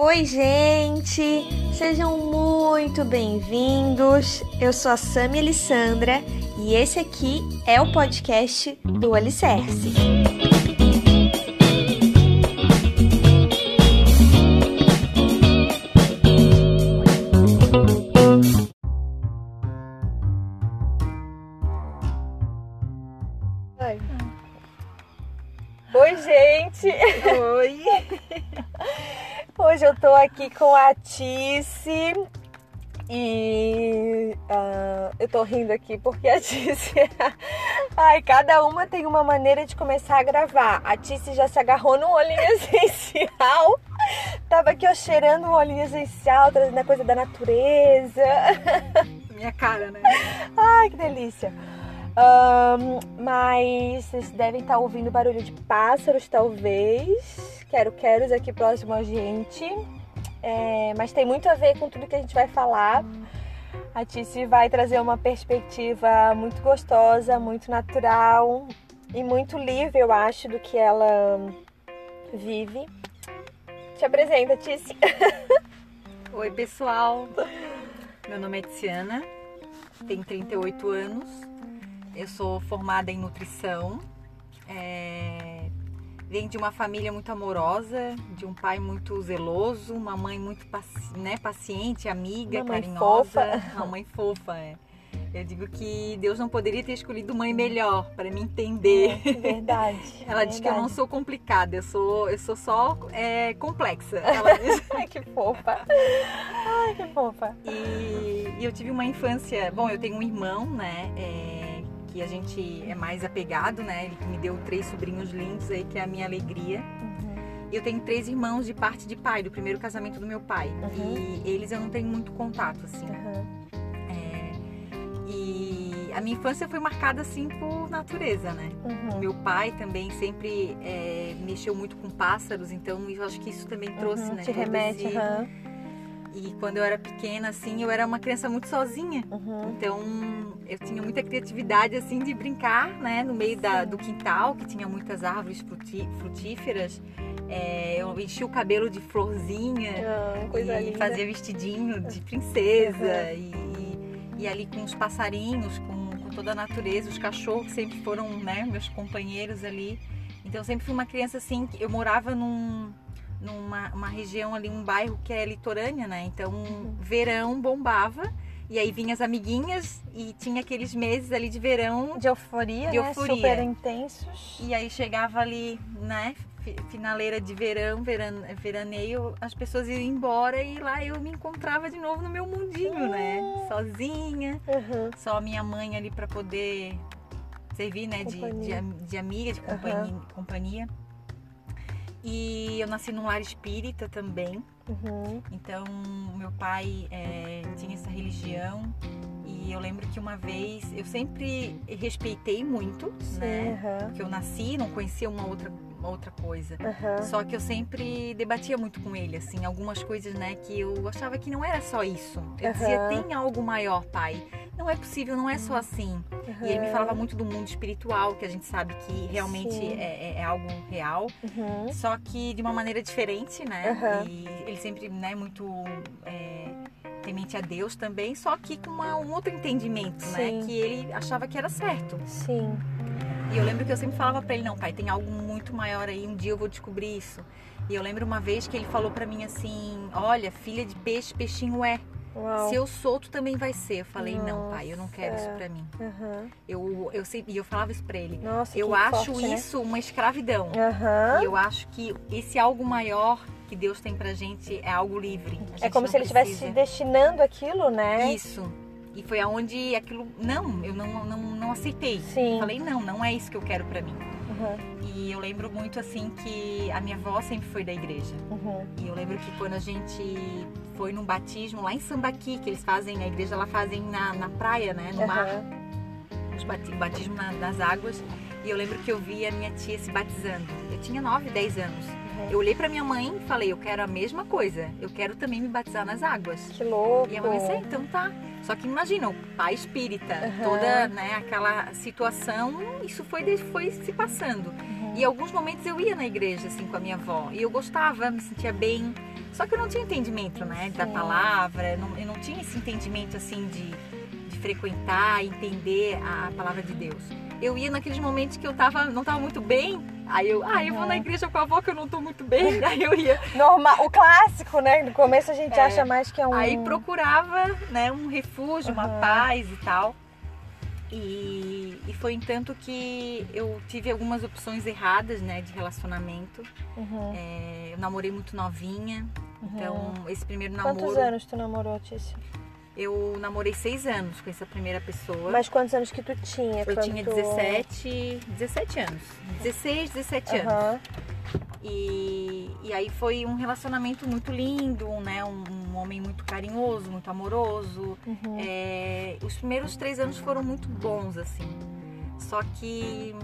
Oi, gente! Sejam muito bem-vindos. Eu sou a Sami Alessandra e esse aqui é o podcast do Alicerce. Tô aqui com a Tice e uh, eu tô rindo aqui porque a Tice. Ai, cada uma tem uma maneira de começar a gravar. A Tice já se agarrou no olhinho essencial. Tava aqui ó, cheirando o olhinho essencial, trazendo a coisa da natureza. Minha cara, né? Ai, que delícia! Um, mas vocês devem estar ouvindo barulho de pássaros, talvez. Quero queros aqui próximo a gente. É, mas tem muito a ver com tudo que a gente vai falar. A Tice vai trazer uma perspectiva muito gostosa, muito natural e muito livre, eu acho, do que ela vive. Te apresenta, Tice. Oi, pessoal. Meu nome é Tiziana, tenho 38 anos eu sou formada em nutrição. É... Venho de uma família muito amorosa, de um pai muito zeloso, uma mãe muito paci... né, paciente, amiga, uma mãe carinhosa. Fofa. Uma mãe fofa, é. Eu digo que Deus não poderia ter escolhido mãe melhor para me entender. É, verdade. Ela verdade. diz que eu não sou complicada, eu sou, eu sou só é, complexa. Ela diz. Ai, que fofa. Ai, que fofa. E, e, eu tive uma infância. Bom, eu tenho um irmão, né? É, que a gente é mais apegado, né? Ele me deu três sobrinhos lindos aí, que é a minha alegria. Uhum. Eu tenho três irmãos de parte de pai, do primeiro casamento do meu pai. Uhum. E eles eu não tenho muito contato, assim. Uhum. É, e a minha infância foi marcada, assim, por natureza, né? Uhum. Meu pai também sempre é, mexeu muito com pássaros, então eu acho que isso também trouxe, Uhum. né? Te remete, aham. E quando eu era pequena, assim, eu era uma criança muito sozinha. Uhum. Então eu tinha muita criatividade assim de brincar, né, no meio da, do quintal que tinha muitas árvores frutíferas. É, eu enchia o cabelo de florzinha Ah, e linda. fazia vestidinho de princesa Uhum. e, e ali com os passarinhos, com, com toda a natureza, os cachorros sempre foram, né, meus companheiros ali. Então eu sempre fui uma criança assim, que eu morava num numa uma região ali, um bairro que é litorânea, né? Então, verão bombava e aí vinham as amiguinhas e tinha aqueles meses ali de verão De euforia, De né? euforia. Super intensos. e aí chegava ali, né? fi- Finaleira de verão, veran, veraneio, as pessoas iam embora e lá eu me encontrava de novo no meu mundinho, né? Sozinha, Uhum. só a minha mãe ali para poder servir, né? De, de, de amiga, de companhia, companhia. E eu nasci num lar espírita também. Uhum. Então, meu pai é, tinha essa religião e eu lembro que uma vez eu sempre respeitei muito, Sim, né? aham. Porque eu nasci, não conhecia uma outra, uma outra coisa. Aham. Só que eu sempre debatia muito com ele, assim, algumas coisas, né, que eu achava que não era só isso. Eu dizia, Aham. tem algo maior, pai. Não é possível, não é só assim. E ele me falava muito do mundo espiritual, que a gente sabe que realmente é, é- é algo real. Uhum. Só que de uma maneira diferente, né? Aham. E ele sempre, né, muito é, temente a Deus também, só que com uma- um outro entendimento, né? Sim. Que ele achava que era certo. Sim. E eu lembro que eu sempre falava pra ele, não, pai, tem algo muito maior aí, um dia eu vou descobrir isso. E eu lembro uma vez que ele falou pra mim assim, olha, filha de peixe, peixinho é. Uau. Se eu sou, tu também vai ser. Eu falei, não, pai, eu não quero isso Nossa. pra mim. Aham. Eu, eu, e eu falava isso pra ele. Nossa, Eu que acho forte, né? isso uma escravidão. Aham. E eu acho que esse algo maior que Deus tem pra gente é algo livre. É como se ele estivesse precisa. destinando aquilo, né? Isso. E foi aonde aquilo. Não, eu não, não, não aceitei. Sim. Falei, não, não é isso que eu quero pra mim. Uhum. E eu lembro muito assim que a minha avó sempre foi da igreja. Uhum. E eu lembro que quando a gente foi num batismo lá em Sambaqui, que eles fazem, a igreja lá fazem na, na praia, né? No mar. Aham. os bati- batismo na- nas águas. E eu lembro que eu vi a minha tia se batizando. Eu tinha 9, 10 anos. Uhum. Eu olhei pra minha mãe e falei, eu quero a mesma coisa. Eu quero também me batizar nas águas. Que louco. E a mamãe disse, "Ah, então tá. Só que imagina, o pai espírita, Aham. toda né, aquela situação, isso foi, foi se passando. Uhum. E em alguns momentos eu ia na igreja, assim, com a minha avó. E eu gostava, me sentia bem. Só que eu não tinha entendimento, né, da palavra, não- eu não tinha esse entendimento assim de, de frequentar, entender a palavra de Deus. Eu ia naqueles momentos que eu tava, não tava muito bem, aí eu, ah, eu vou na igreja com a avó que eu não tô muito bem, aí eu ia, Normal, o clássico, né? No começo a gente É. acha mais que é um. aí procurava, né, um refúgio, uma Uhum. paz e tal. E, e foi entanto que eu tive algumas opções erradas, né, de relacionamento. Uhum, É, eu namorei muito novinha, uhum. então esse primeiro Quantos namoro anos tu namorou, Tícia? Eu namorei seis anos com essa primeira pessoa. Mas quantos anos que tu tinha? eu tinha tu- 17, 17 anos. 16, 17 anos. Aham. E, e aí foi um relacionamento muito lindo, né? Um, um homem muito carinhoso, muito amoroso. Uhum. É, os primeiros três anos foram muito bons, assim. Só que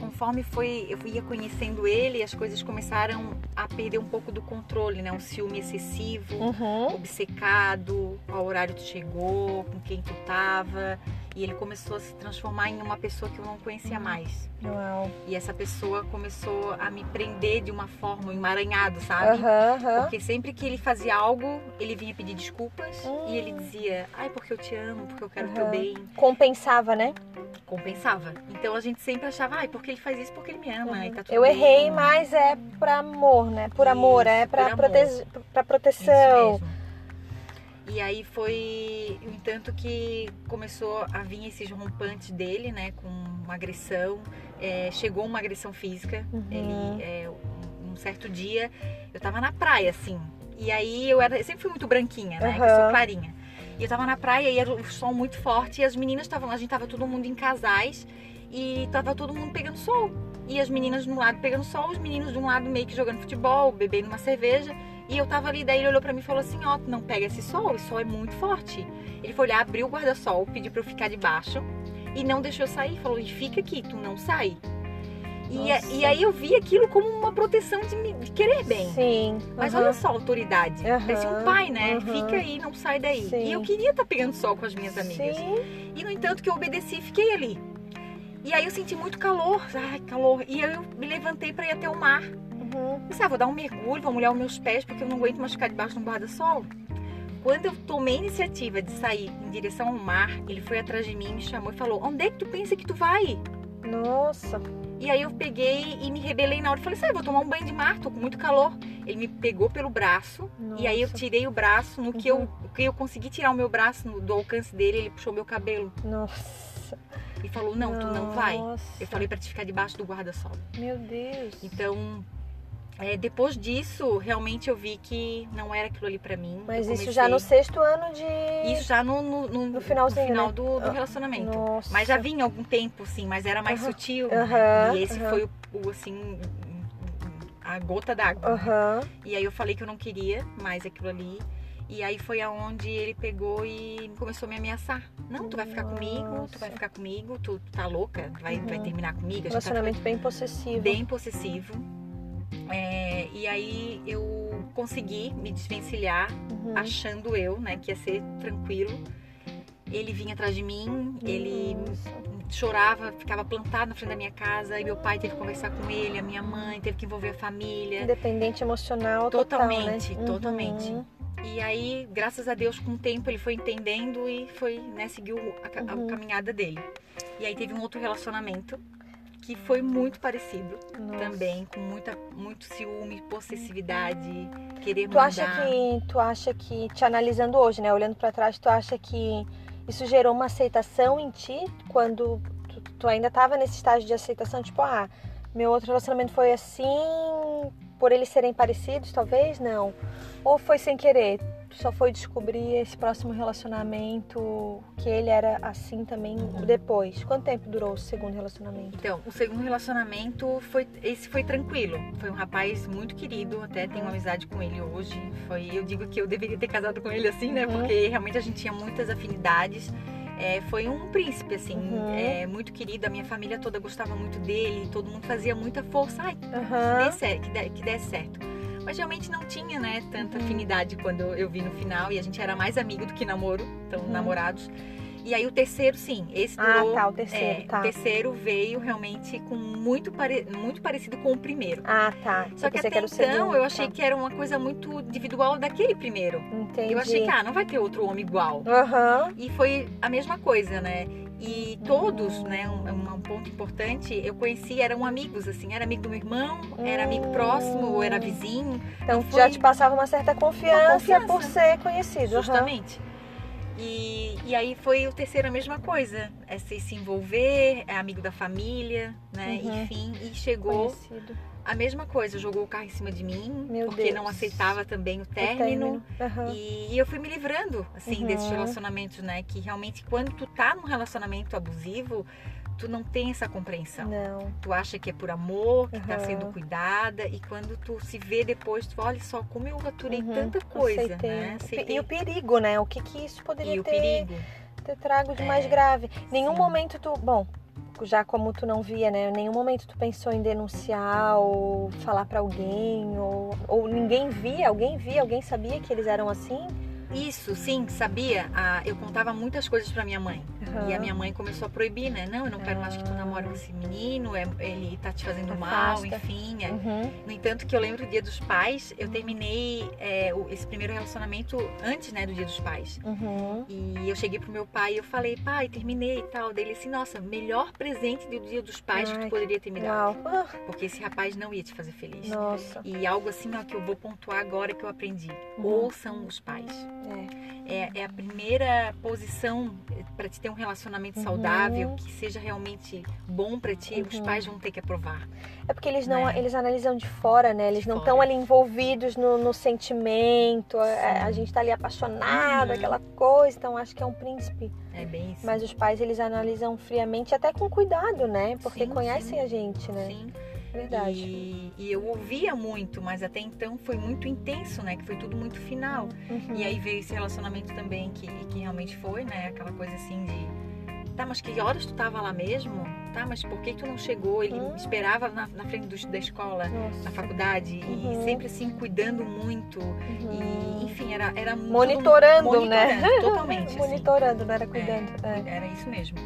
conforme foi, eu ia conhecendo ele, as coisas começaram a perder um pouco do controle, né? Um ciúme excessivo, Uhum. obcecado, qual horário tu chegou, com quem tu tava. E ele começou a se transformar em uma pessoa que eu não conhecia mais. Uau. E essa pessoa começou a me prender de uma forma, um emaranhado, sabe? Aham, aham. Porque sempre que ele fazia algo, ele vinha pedir desculpas Hum. e ele dizia, ai, porque eu te amo, porque eu quero o teu bem. Compensava, né? Compensava. Então a gente sempre achava, ai, porque ele faz isso porque ele me ama e tá tudo Eu bem. errei, mas é por amor, né? Por amor, é Isso, pra, protege... pra Isso proteção. E aí foi, no entanto, que começou a vir esses rompantes dele, né, com uma agressão. É, chegou uma agressão física. Uhum. Ele, é, um, certo dia, eu tava na praia, assim. E aí eu era, eu sempre fui muito branquinha, né, que eu sou Aham. clarinha. E eu tava na praia e era o sol muito forte e as meninas estavam lá, a gente tava todo mundo em casais e tava todo mundo pegando sol. E as meninas de um lado pegando sol, os meninos de um lado meio que jogando futebol, bebendo uma cerveja. E eu tava ali, daí ele olhou pra mim e falou assim, ó, tu não pega esse sol, esse sol é muito forte. Ele foi olhar, abriu o guarda-sol, pediu pra eu ficar debaixo e não deixou eu sair. Falou, e fica aqui, tu não sai. E, Nossa. e aí eu vi aquilo como uma proteção de, me, de querer bem. Sim. Mas olha só a autoridade. Aham, Parecia um pai, né? Fica aí, não sai daí. Sim. E eu queria estar pegando sol com as minhas amigas. Sim. E no entanto que eu obedeci e fiquei ali. E aí eu senti muito calor. Ai, calor. E aí eu me levantei para ir até o mar. Uhum. Pensei, ah, vou dar um mergulho, vou molhar os meus pés, porque eu não aguento mais ficar debaixo de um guarda-sol. Quando eu tomei a iniciativa de sair em direção ao mar, ele foi atrás de mim, me chamou e falou: Onde é que tu pensa que tu vai? Nossa. E aí eu peguei e me rebelei na hora. Falei assim, ah, vou tomar um banho de mar, tô com muito calor. Ele me pegou pelo braço e aí eu Nossa. tirei o braço. No que, Uhum. eu, no que eu consegui tirar o meu braço no- do alcance dele, ele puxou meu cabelo Nossa. e falou, não, tu não vai. Nossa. Eu falei pra te ficar debaixo do guarda-sol. Meu Deus. Então, é, depois disso, realmente eu vi que não era aquilo ali pra mim. Mas Eu isso já no comecei- sexto ano de. Isso já no, no, no, No finalzinho, no final né? do, do Ah, relacionamento. Nossa. Mas já vinha algum tempo, sim, mas era mais Aham. sutil. Aham, E esse aham. foi o, o, assim, a gota d'água. né? E aí eu falei que eu não queria mais aquilo ali. E aí foi aonde ele pegou e começou a me ameaçar. Não, tu vai ficar comigo, tu vai Nossa. ficar comigo, tu, tu tá louca, tu vai, Uhum. vai terminar comigo. Tá Relacionamento bem possessivo. bem possessivo. É, e aí eu consegui me desvencilhar, Uhum. achando eu, né, que ia ser tranquilo. Ele vinha atrás de mim, ele Nossa. chorava, ficava plantado na frente da minha casa, e meu pai teve que conversar com ele, a minha mãe teve que envolver a família. Independente emocional Totalmente, total, né? totalmente. Uhum. E aí, graças a Deus, com o tempo ele foi entendendo e foi, né, seguiu a, a Uhum. caminhada dele. E aí teve um outro relacionamento que foi muito parecido Nossa. também, com muita, muito ciúme, possessividade, querer Tu acha que tu acha que te analisando hoje, né, olhando pra trás, tu acha que isso gerou uma aceitação em ti quando tu, tu ainda tava nesse estágio de aceitação, tipo, ah, meu outro relacionamento foi assim, por eles serem parecidos, talvez não. Ou foi sem querer? Tu só foi descobrir esse próximo relacionamento que ele era assim também depois. Quanto tempo durou o segundo relacionamento? Então, o segundo relacionamento foi esse foi tranquilo. Foi um rapaz muito querido, até tenho uma amizade com ele hoje. Foi, eu digo que eu deveria ter casado com ele assim, né? Uhum. Porque realmente a gente tinha muitas afinidades. É, foi um príncipe, assim, Uhum. é, muito querido. A minha família toda gostava muito dele, todo mundo fazia muita força. Ai, certo, que, dê, que desse certo. Mas realmente não tinha, né, tanta Uhum. afinidade quando eu vi no final. E a gente era mais amigo do que namoro, então Uhum. namorados. E aí o terceiro, sim, esse Ah, durou. tá, o terceiro, é, tá. O terceiro veio realmente com muito, pare... muito parecido com o primeiro. Ah, tá. Só Eu que até o então eu achei tá. que era uma coisa muito individual daquele primeiro. Entendi. Eu achei que, ah, não vai ter outro homem igual. Aham. E foi a mesma coisa, né? E todos, né, um, um ponto importante, eu conheci, eram amigos, assim, era amigo do meu irmão, era amigo Hum. próximo, ou era vizinho, Então já te passava uma certa confiança, confiança. por ser conhecido. justamente. E, e aí foi o terceiro a mesma coisa, é se, se envolver, é amigo da família, né, Uhum. enfim, e chegou Conhecido. A mesma coisa, jogou o carro em cima de mim, Meu porque Deus. não aceitava também o O término. Aham. E, e eu fui me livrando, assim, Uhum. desses relacionamentos, né? Que realmente, quando tu tá num relacionamento abusivo, tu não tem essa compreensão. Não. Tu acha que é por amor, que tá Uhum. sendo cuidada, e quando tu se vê depois, tu olha só como eu aturei Uhum. tanta coisa, Aceitei. né? O pe- Aceitei. E o perigo, né? O que que isso poderia E o ter, perigo. ter trago de É. mais grave. Nenhum momento tu. Bom, já como tu não via, né? Nenhum momento tu pensou em denunciar ou falar pra alguém, ou, ou ninguém via, alguém via, alguém sabia que eles eram assim? Isso, sim, sabia? Ah, eu contava muitas coisas pra minha mãe. Aham. E a minha mãe começou a proibir, né? Não, eu não quero mais que tu Ah. namore com esse menino, é- ele tá te fazendo mal, Afasta. enfim. é. Uhum. No entanto, que eu lembro do Dia dos Pais, eu terminei é, esse primeiro relacionamento antes, né, do Dia dos Pais. Uhum. E eu cheguei pro meu pai e eu falei, pai, terminei e tal. Dele assim, nossa, melhor presente do Dia dos Pais que Ai, tu poderia ter me dado. Uau. Porque esse rapaz não ia te fazer feliz. nossa. E algo assim, ó, que eu vou pontuar agora que eu aprendi. Uhum. Ouçam os pais. É. É, é a primeira posição para te ter um relacionamento Uhum. saudável, que seja realmente bom para ti, os Uhum. pais vão ter que aprovar. É porque eles não, Né? eles analisam de fora, né? Eles De não estão ali envolvidos no, no sentimento. A, a gente tá ali apaixonado, Uhum. aquela coisa. Então acho que é um príncipe. É bem isso. Mas os pais eles analisam friamente, até com cuidado, né? Porque Sim, conhecem sim. a gente, né? Sim. Verdade. E, e eu ouvia muito, mas até então foi muito intenso, né? Que foi tudo muito final. Uhum. E aí veio esse relacionamento também que, que realmente foi, né? Aquela coisa assim de. Tá, mas que horas tu tava lá mesmo? Tá, mas por que tu não chegou? Ele Hum. me esperava na, na frente do- da escola, Nossa. na faculdade, Uhum. e sempre assim, cuidando muito. Uhum. E, enfim, era, era Monitorando, né? monitorando, Totalmente. assim. Monitorando, não era cuidando. É. Era isso mesmo.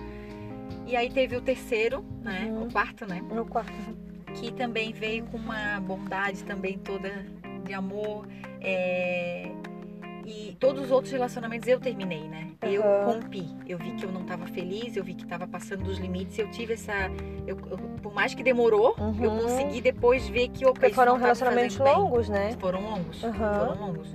E aí teve o terceiro, né? Uhum. O quarto, né? No quarto. Que também veio com uma bondade também toda de amor. é, E todos os outros relacionamentos eu terminei, né? Eu Aham. rompi. Eu vi que eu não estava feliz, eu vi que estava passando dos limites. Eu tive essa. eu- eu- por mais que demorou, eu Uhum. consegui depois ver que opa, Porque foram não tava relacionamentos fazendo bem. longos, né? Foram longos. Aham. Foram longos.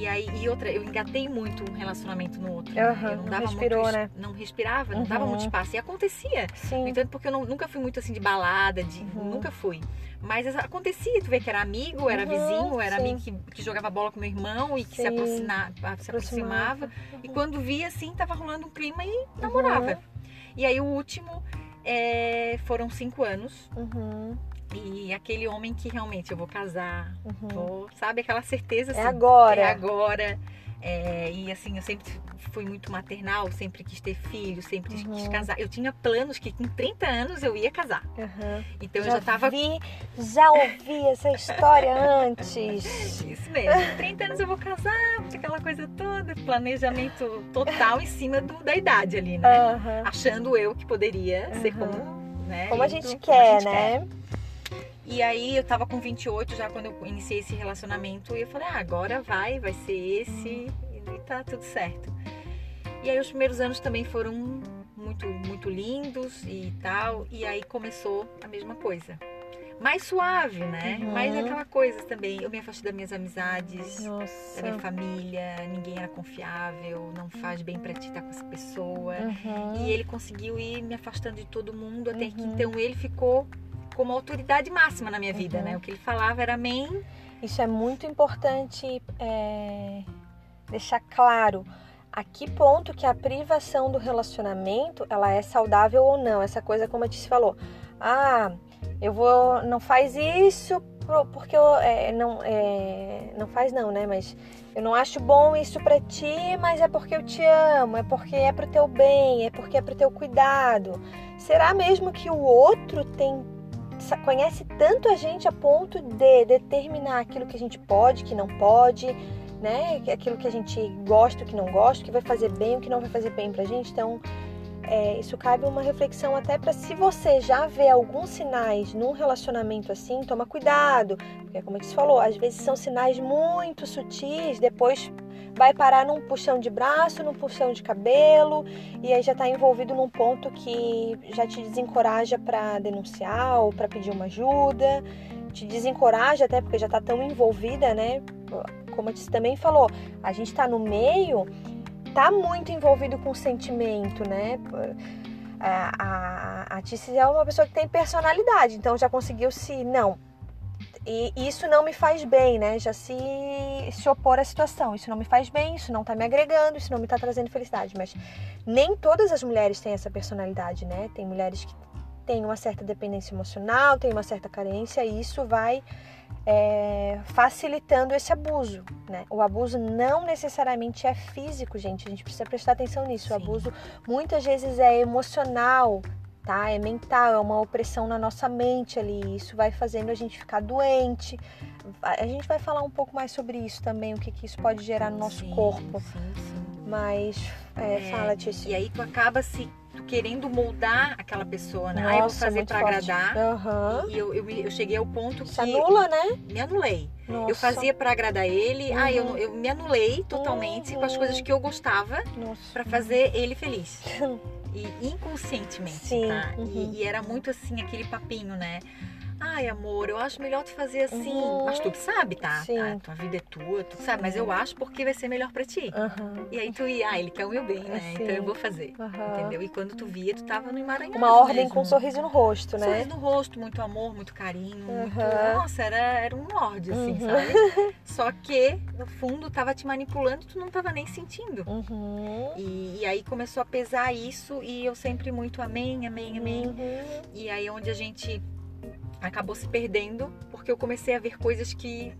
E aí, e outra, eu engatei muito um relacionamento no outro. né? Aham, Eu não dava respirou, muito, né? Não respirava, não dava Uhum. muito espaço. E acontecia. No Sim. entanto, porque eu não- nunca fui muito assim de balada, de, Uhum. nunca fui. Mas acontecia, tu vê que era amigo, era Uhum, vizinho, era sim. amigo que, que jogava bola com meu irmão e que se, Sim. aproxima- se aproximava. E quando via, assim, tava rolando um clima e namorava. Uhum. E aí o último é, foram cinco anos. Uhum. E aquele homem que realmente eu vou casar, Uhum. vou, sabe, aquela certeza assim. É agora. É agora. É, e assim, eu sempre fui muito maternal, sempre quis ter filho, sempre quis Uhum. casar. Eu tinha planos que com 30 anos eu ia casar. Uhum. Então eu já tava. vi, já ouvi essa história antes. Isso mesmo. Com 30 anos eu vou casar, aquela coisa toda, planejamento total em cima do- da idade ali, né? Aham. Achando eu que poderia ser Uhum. como, né? Como a como a quer, gente né? E aí eu tava com 28 já quando eu iniciei esse relacionamento e eu falei, ah, agora vai, vai ser esse e tá tudo certo. E aí os primeiros anos também foram muito, muito lindos e tal. E aí começou a mesma coisa. Mais suave, né? Uhum. Mas aquela coisa também. Eu me afastei das minhas amizades, da Nossa. minha família, ninguém era confiável, não faz bem pra ti estar com essa pessoa. Uhum. E ele conseguiu ir me afastando de todo mundo, até que Uhum. então ele ficou como autoridade máxima na minha vida, Uhum. né? O que ele falava era amém. Isso é muito importante é, deixar claro a que ponto que a privação do relacionamento ela é saudável ou não. Essa coisa como a Tice falou. Ah, eu vou. Não faz isso porque eu. é, não, é, não faz não, né? Mas eu não acho bom isso pra ti, mas é porque eu te amo, é porque é pro teu bem, é porque é pro teu cuidado. Será mesmo que o outro tem conhece tanto a gente a ponto de determinar aquilo que a gente pode, que não pode, né? Aquilo que a gente gosta, que não gosta, que vai fazer bem, o que não vai fazer bem pra gente. Então, é, isso cabe uma reflexão até para se você já vê alguns sinais num relacionamento assim, toma cuidado, porque como a gente falou, às vezes são sinais muito sutis, depois vai parar num puxão de braço, num puxão de cabelo e aí já está envolvido num ponto que já te desencoraja para denunciar ou para pedir uma ajuda, te desencoraja até porque já está tão envolvida, né? Como a Tice também falou, a gente está no meio, tá muito envolvido com o sentimento, né? A, a, a é uma pessoa que tem personalidade, então já conseguiu se não e isso não me faz bem, né? Já se, se opor à situação. Isso não me faz bem, isso não tá me agregando, isso não me tá trazendo felicidade. Mas nem todas as mulheres têm essa personalidade, né? Tem mulheres que têm uma certa dependência emocional, têm uma certa carência, e isso vai é, facilitando esse abuso, né? O abuso não necessariamente é físico, gente. A gente precisa prestar atenção nisso. Sim. O abuso muitas vezes é emocional, tá? É mental, é uma opressão na nossa mente ali. Isso vai fazendo a gente ficar doente. A gente vai falar um pouco mais sobre isso também, o que, que isso pode gerar no nosso sim, corpo. Sim, sim. Mas é, é, fala, Tícia. E aí tu acaba se querendo moldar aquela pessoa, né? Nossa, ah, eu vou fazer para agradar. Uhum. E eu, eu, eu, cheguei ao ponto Se que. anula, né? Me anulei. Nossa. Eu fazia para agradar ele. Uhum. Ah, eu, eu me anulei totalmente uhum. com as coisas uhum. que eu gostava para fazer ele feliz. e inconscientemente, Sim, tá? Uhum. E, e, era muito assim aquele papinho, né? Ai, amor, eu acho melhor tu fazer assim. Uhum. Mas tu sabe, tá? Sim. Ah, tua vida é tua, tu sabe. Mas eu acho porque vai ser melhor pra ti. Uhum. E aí tu ia, ah, ele quer o meu bem, né? Então eu vou fazer. Entendeu? E quando tu via, tu tava no emaranhado Uma ordem mesmo. com um sorriso no rosto, né? Sorriso no rosto, muito amor, muito carinho. Muito... Nossa, era, era um lorde, assim, sabe? Só que, no fundo, tava te manipulando e tu não tava nem sentindo. Uhum. E, e, aí começou a pesar isso e eu sempre muito amém, amém, amém. Uhum. E aí onde a gente acabou se perdendo porque eu comecei a ver coisas que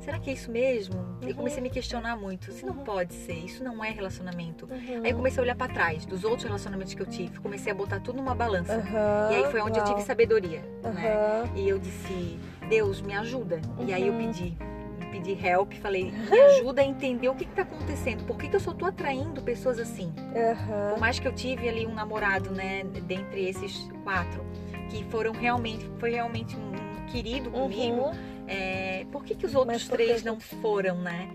será que é isso mesmo? Uhum. Eu comecei a me questionar muito. Se não pode ser, isso não é relacionamento. Uhum. Aí eu comecei a olhar para trás dos outros relacionamentos que eu tive, comecei a botar tudo numa balança. Uhum. E aí foi onde Uau. eu tive sabedoria, né? E eu disse: "Deus, me ajuda". E aí eu Uhum. pedi pedi help, falei, me ajuda a entender o que está acontecendo, por que, que eu só tô atraindo pessoas assim? Uhum. Por mais que eu tive ali um namorado, né, dentre esses quatro, que foram realmente, foi realmente um, querido comigo, Uhum. é, por que, que os outros três não foram, né?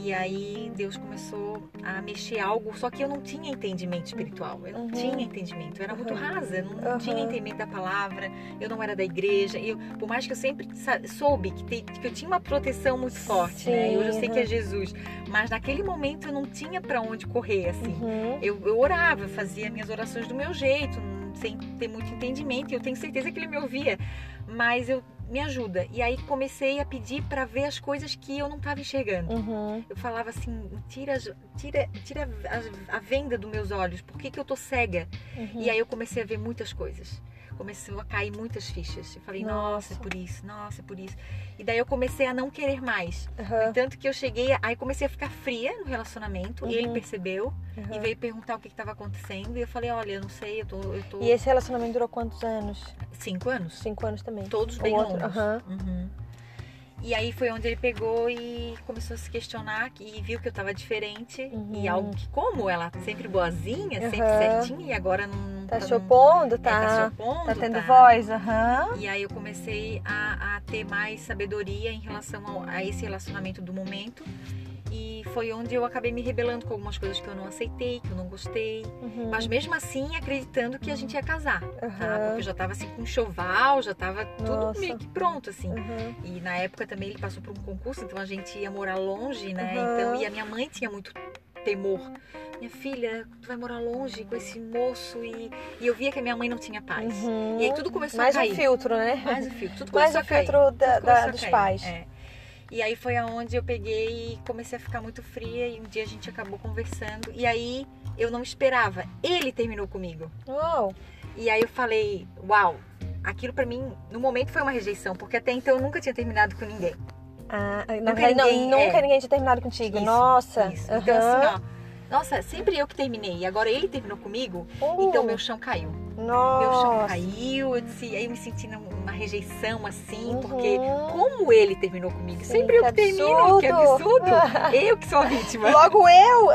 E aí Deus começou a mexer algo, só que eu não tinha entendimento espiritual, eu não Uhum. tinha entendimento, eu era muito Uhum. rasa, eu não, não tinha Uhum. entendimento da palavra, eu não era da igreja, eu, por mais que eu sempre soube que, te- que eu tinha uma proteção muito forte, né? E hoje eu sei Sim, que é uhum. Jesus, mas naquele momento eu não tinha para onde correr, assim. Uhum. Eu, eu orava, fazia minhas orações do meu jeito, sem ter muito entendimento, e eu tenho certeza que ele me ouvia, mas eu me ajuda. E aí comecei a pedir para ver as coisas que eu não estava enxergando. Uhum. Eu falava assim, tira, tira, tira a, a venda dos meus olhos, por que, que eu tô cega? Uhum. E aí eu comecei a ver muitas coisas. Começou a cair muitas fichas. Eu falei, nossa, Nossa. é por isso, nossa, é por isso. E daí eu comecei a não querer mais. Uhum. Tanto que eu cheguei, aí comecei a ficar fria no relacionamento. E ele Uhum. percebeu e Uhum. veio perguntar o que estava acontecendo. E eu falei, olha, eu não sei, eu tô, eu tô E esse relacionamento durou quantos anos? cinco anos. Cinco anos também. Todos bem outro- longos. aham. Uhum. E aí foi onde ele pegou e começou a se questionar e viu que eu tava diferente. Uhum. E algo que, como ela sempre boazinha, sempre Aham. certinha, e agora não Tá não- se opondo, é, tá se tá, opondo, tá tendo tá- voz, aham. E aí eu comecei a, a ter mais sabedoria em relação ao- a esse relacionamento do momento. E foi onde eu acabei me rebelando com algumas coisas que eu não aceitei, que eu não gostei. Uhum. Mas mesmo assim acreditando que a gente ia casar, tá? Aham. Porque eu já tava assim com enxoval, já tava tudo Nossa. meio que pronto, assim. Uhum. E na época também ele passou por um concurso, então a gente ia morar longe, né? Então, e a minha mãe tinha muito temor. Minha filha, tu vai morar longe com esse moço e, e eu via que a minha mãe não tinha paz. Uhum. E aí tudo começou Mais a cair. um filtro, né? Mais o filtro, tudo Mais começou o a cair. filtro da- da- dos pais. é. E aí foi aonde eu peguei e comecei a ficar muito fria e um dia a gente acabou conversando e aí eu não esperava. Ele terminou comigo. Uau. E aí eu falei, uau, aquilo pra mim no momento foi uma rejeição, porque até então eu nunca tinha terminado com ninguém. Ah, Nunca verdade, não, ninguém- nunca é. ninguém tinha terminado contigo. Isso, Nossa. Isso. Então aham. assim, ó, nossa, sempre eu que terminei e agora ele terminou comigo, Uh. então meu chão caiu. Nossa. Meu chão caiu, eu disse, aí eu me senti numa rejeição assim, Uhum. porque como ele terminou comigo? Sim, Sempre eu que que termino, que absurdo. eu que sou a vítima. Logo eu!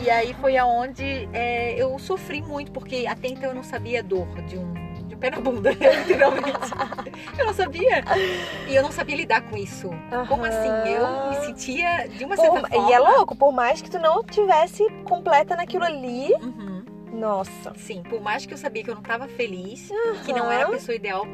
E aí foi aonde é, eu sofri muito, porque até então eu não sabia a dor de um, de um pé na bunda, literalmente. eu não sabia. E eu não sabia lidar com isso. Como assim? Eu me sentia de uma certa Por- forma. E é louco, por mais que tu não tivesse completa naquilo ali, Uhum. Nossa. Sim, por mais que eu sabia que eu não estava feliz, que não era a pessoa ideal,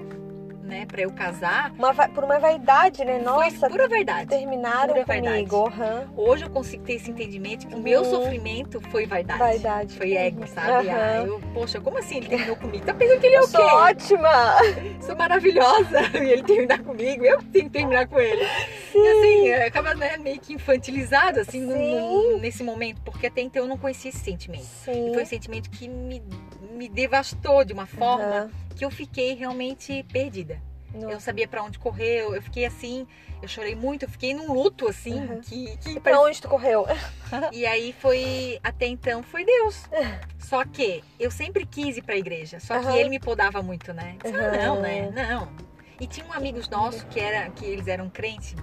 né, para eu casar, Uma por uma vaidade, né? Nossa, foi pura verdade. terminaram pura comigo. aham. Hoje eu consigo ter esse entendimento que o meu Uhum. sofrimento foi vaidade. Vaidade. Foi ego, Uhum. sabe? Ah, Aham. eu, poxa, como assim ele terminou comigo? Tá pensando que ele é o sou quê? ótima! Sou maravilhosa e ele terminar comigo, eu tenho que terminar com ele. E assim, é, acaba né, meio que infantilizado assim no- Sim. no- nesse momento, porque até então eu não conhecia esse sentimento. Sim. E foi um sentimento que me, me devastou de uma forma Aham. que eu fiquei realmente perdida. Eu não Nossa. sabia pra onde correr, eu eu fiquei assim, eu chorei muito, eu fiquei num luto assim, Uhum. que, que Pra onde tu correu? e aí foi, até então, foi Deus. Só que eu sempre quis ir pra igreja, só que Aham. ele me podava muito, né? Disse, ah, não, né? Não. E tinha um amigos nossos que, era, que eles eram crentes,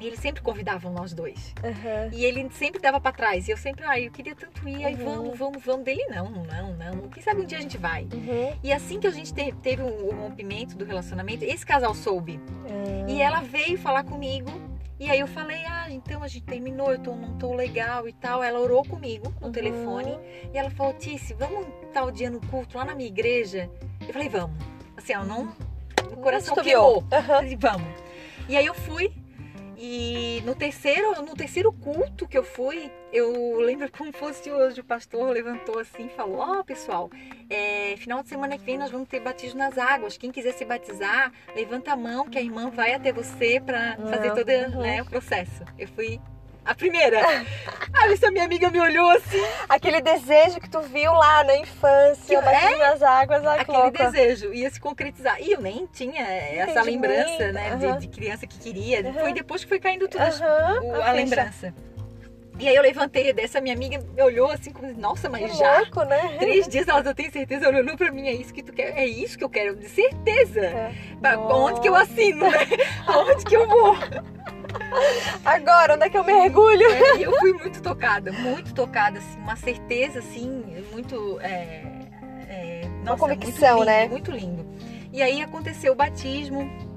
e eles sempre convidavam nós dois. Aham. E ele sempre dava pra trás, e eu sempre, ai, eu queria tanto ir, aí Uhum. vamos, vamos, vamos. Dele, não, não, não. Quem sabe um dia a gente vai. Uhum. E assim que a gente te- teve o rompimento do relacionamento, esse casal soube. Ah. E ela veio falar comigo. E aí eu falei, ah, então a gente terminou, eu tô, não tô legal e tal. Ela orou comigo no Uhum. telefone. E ela falou, Tice, vamos tal dia no culto lá na minha igreja? Eu falei, vamos. Assim, ela não. O coração queimou. Eu falei, vamos. E aí eu fui. E no terceiro, no terceiro culto que eu fui, eu lembro como fosse hoje, o pastor levantou assim e falou, ó pessoal, é, final de semana que vem nós vamos ter batismo nas águas. Quem quiser se batizar, levanta a mão que a irmã vai até você pra fazer Ah, todo uhum. né, o processo. Eu fui a primeira. Aí essa minha amiga me olhou assim, Aquele desejo que tu viu lá na infância, batendo nas águas, que aquele desejo ia se concretizar. E eu nem tinha essa lembrança, né, de- aham. de, criança que queria. Aham. Foi depois que foi caindo tudo Aham, o- a a lembrança. E aí eu levantei dessa minha amiga, me olhou assim como, nossa, mas Que já louco, né? Três dias ela eu tenho certeza, ela olhou pra mim, é isso que tu quer, é isso que eu quero, de certeza. É. Pra- Onde que eu assino, né? Aonde que eu vou? Agora, onde é que eu mergulho? É, eu fui muito tocada, muito tocada, assim, uma certeza, assim, muito. É, é, nossa, convicção, muito lindo, né? Muito lindo. E aí aconteceu o batismo.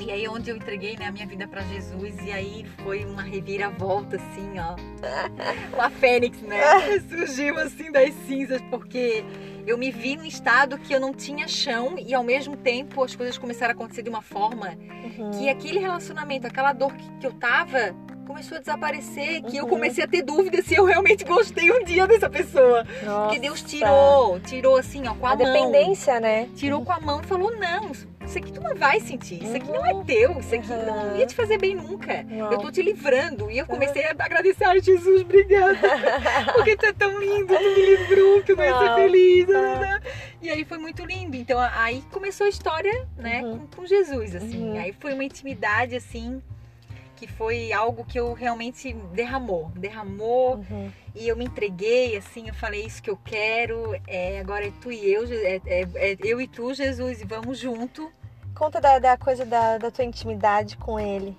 E aí onde eu entreguei né, a minha vida pra Jesus e aí foi uma reviravolta assim, ó. Uma fênix, né? Surgiu assim das cinzas porque eu me vi num estado que eu não tinha chão e ao mesmo tempo as coisas começaram a acontecer de uma forma Uhum. que aquele relacionamento, aquela dor que, que eu tava, começou a desaparecer, que eu Uhum. comecei a ter dúvidas se eu realmente gostei um dia dessa pessoa. Nossa. Porque Deus tirou, tirou assim, ó, com a, a mão. dependência, né? Tirou com a mão e falou: não, isso aqui tu não vai sentir, isso aqui não é teu, isso aqui não Uhum. ia te fazer bem nunca. Não. Eu tô te livrando. E eu comecei a agradecer, ai Jesus, obrigada. Porque tu é tão lindo, tu me livrou, que eu não ia ser Não. feliz. né? E aí foi muito lindo. Então aí começou a história, né, Uhum. com, com Jesus, assim. Uhum. Aí foi uma intimidade, assim, que foi algo que eu realmente derramou. Derramou Uhum. e eu me entreguei, assim, eu falei isso que eu quero. É, agora é tu e eu, é, é- é eu e tu, Jesus, e vamos junto. Conta da, da coisa da, da tua intimidade com ele.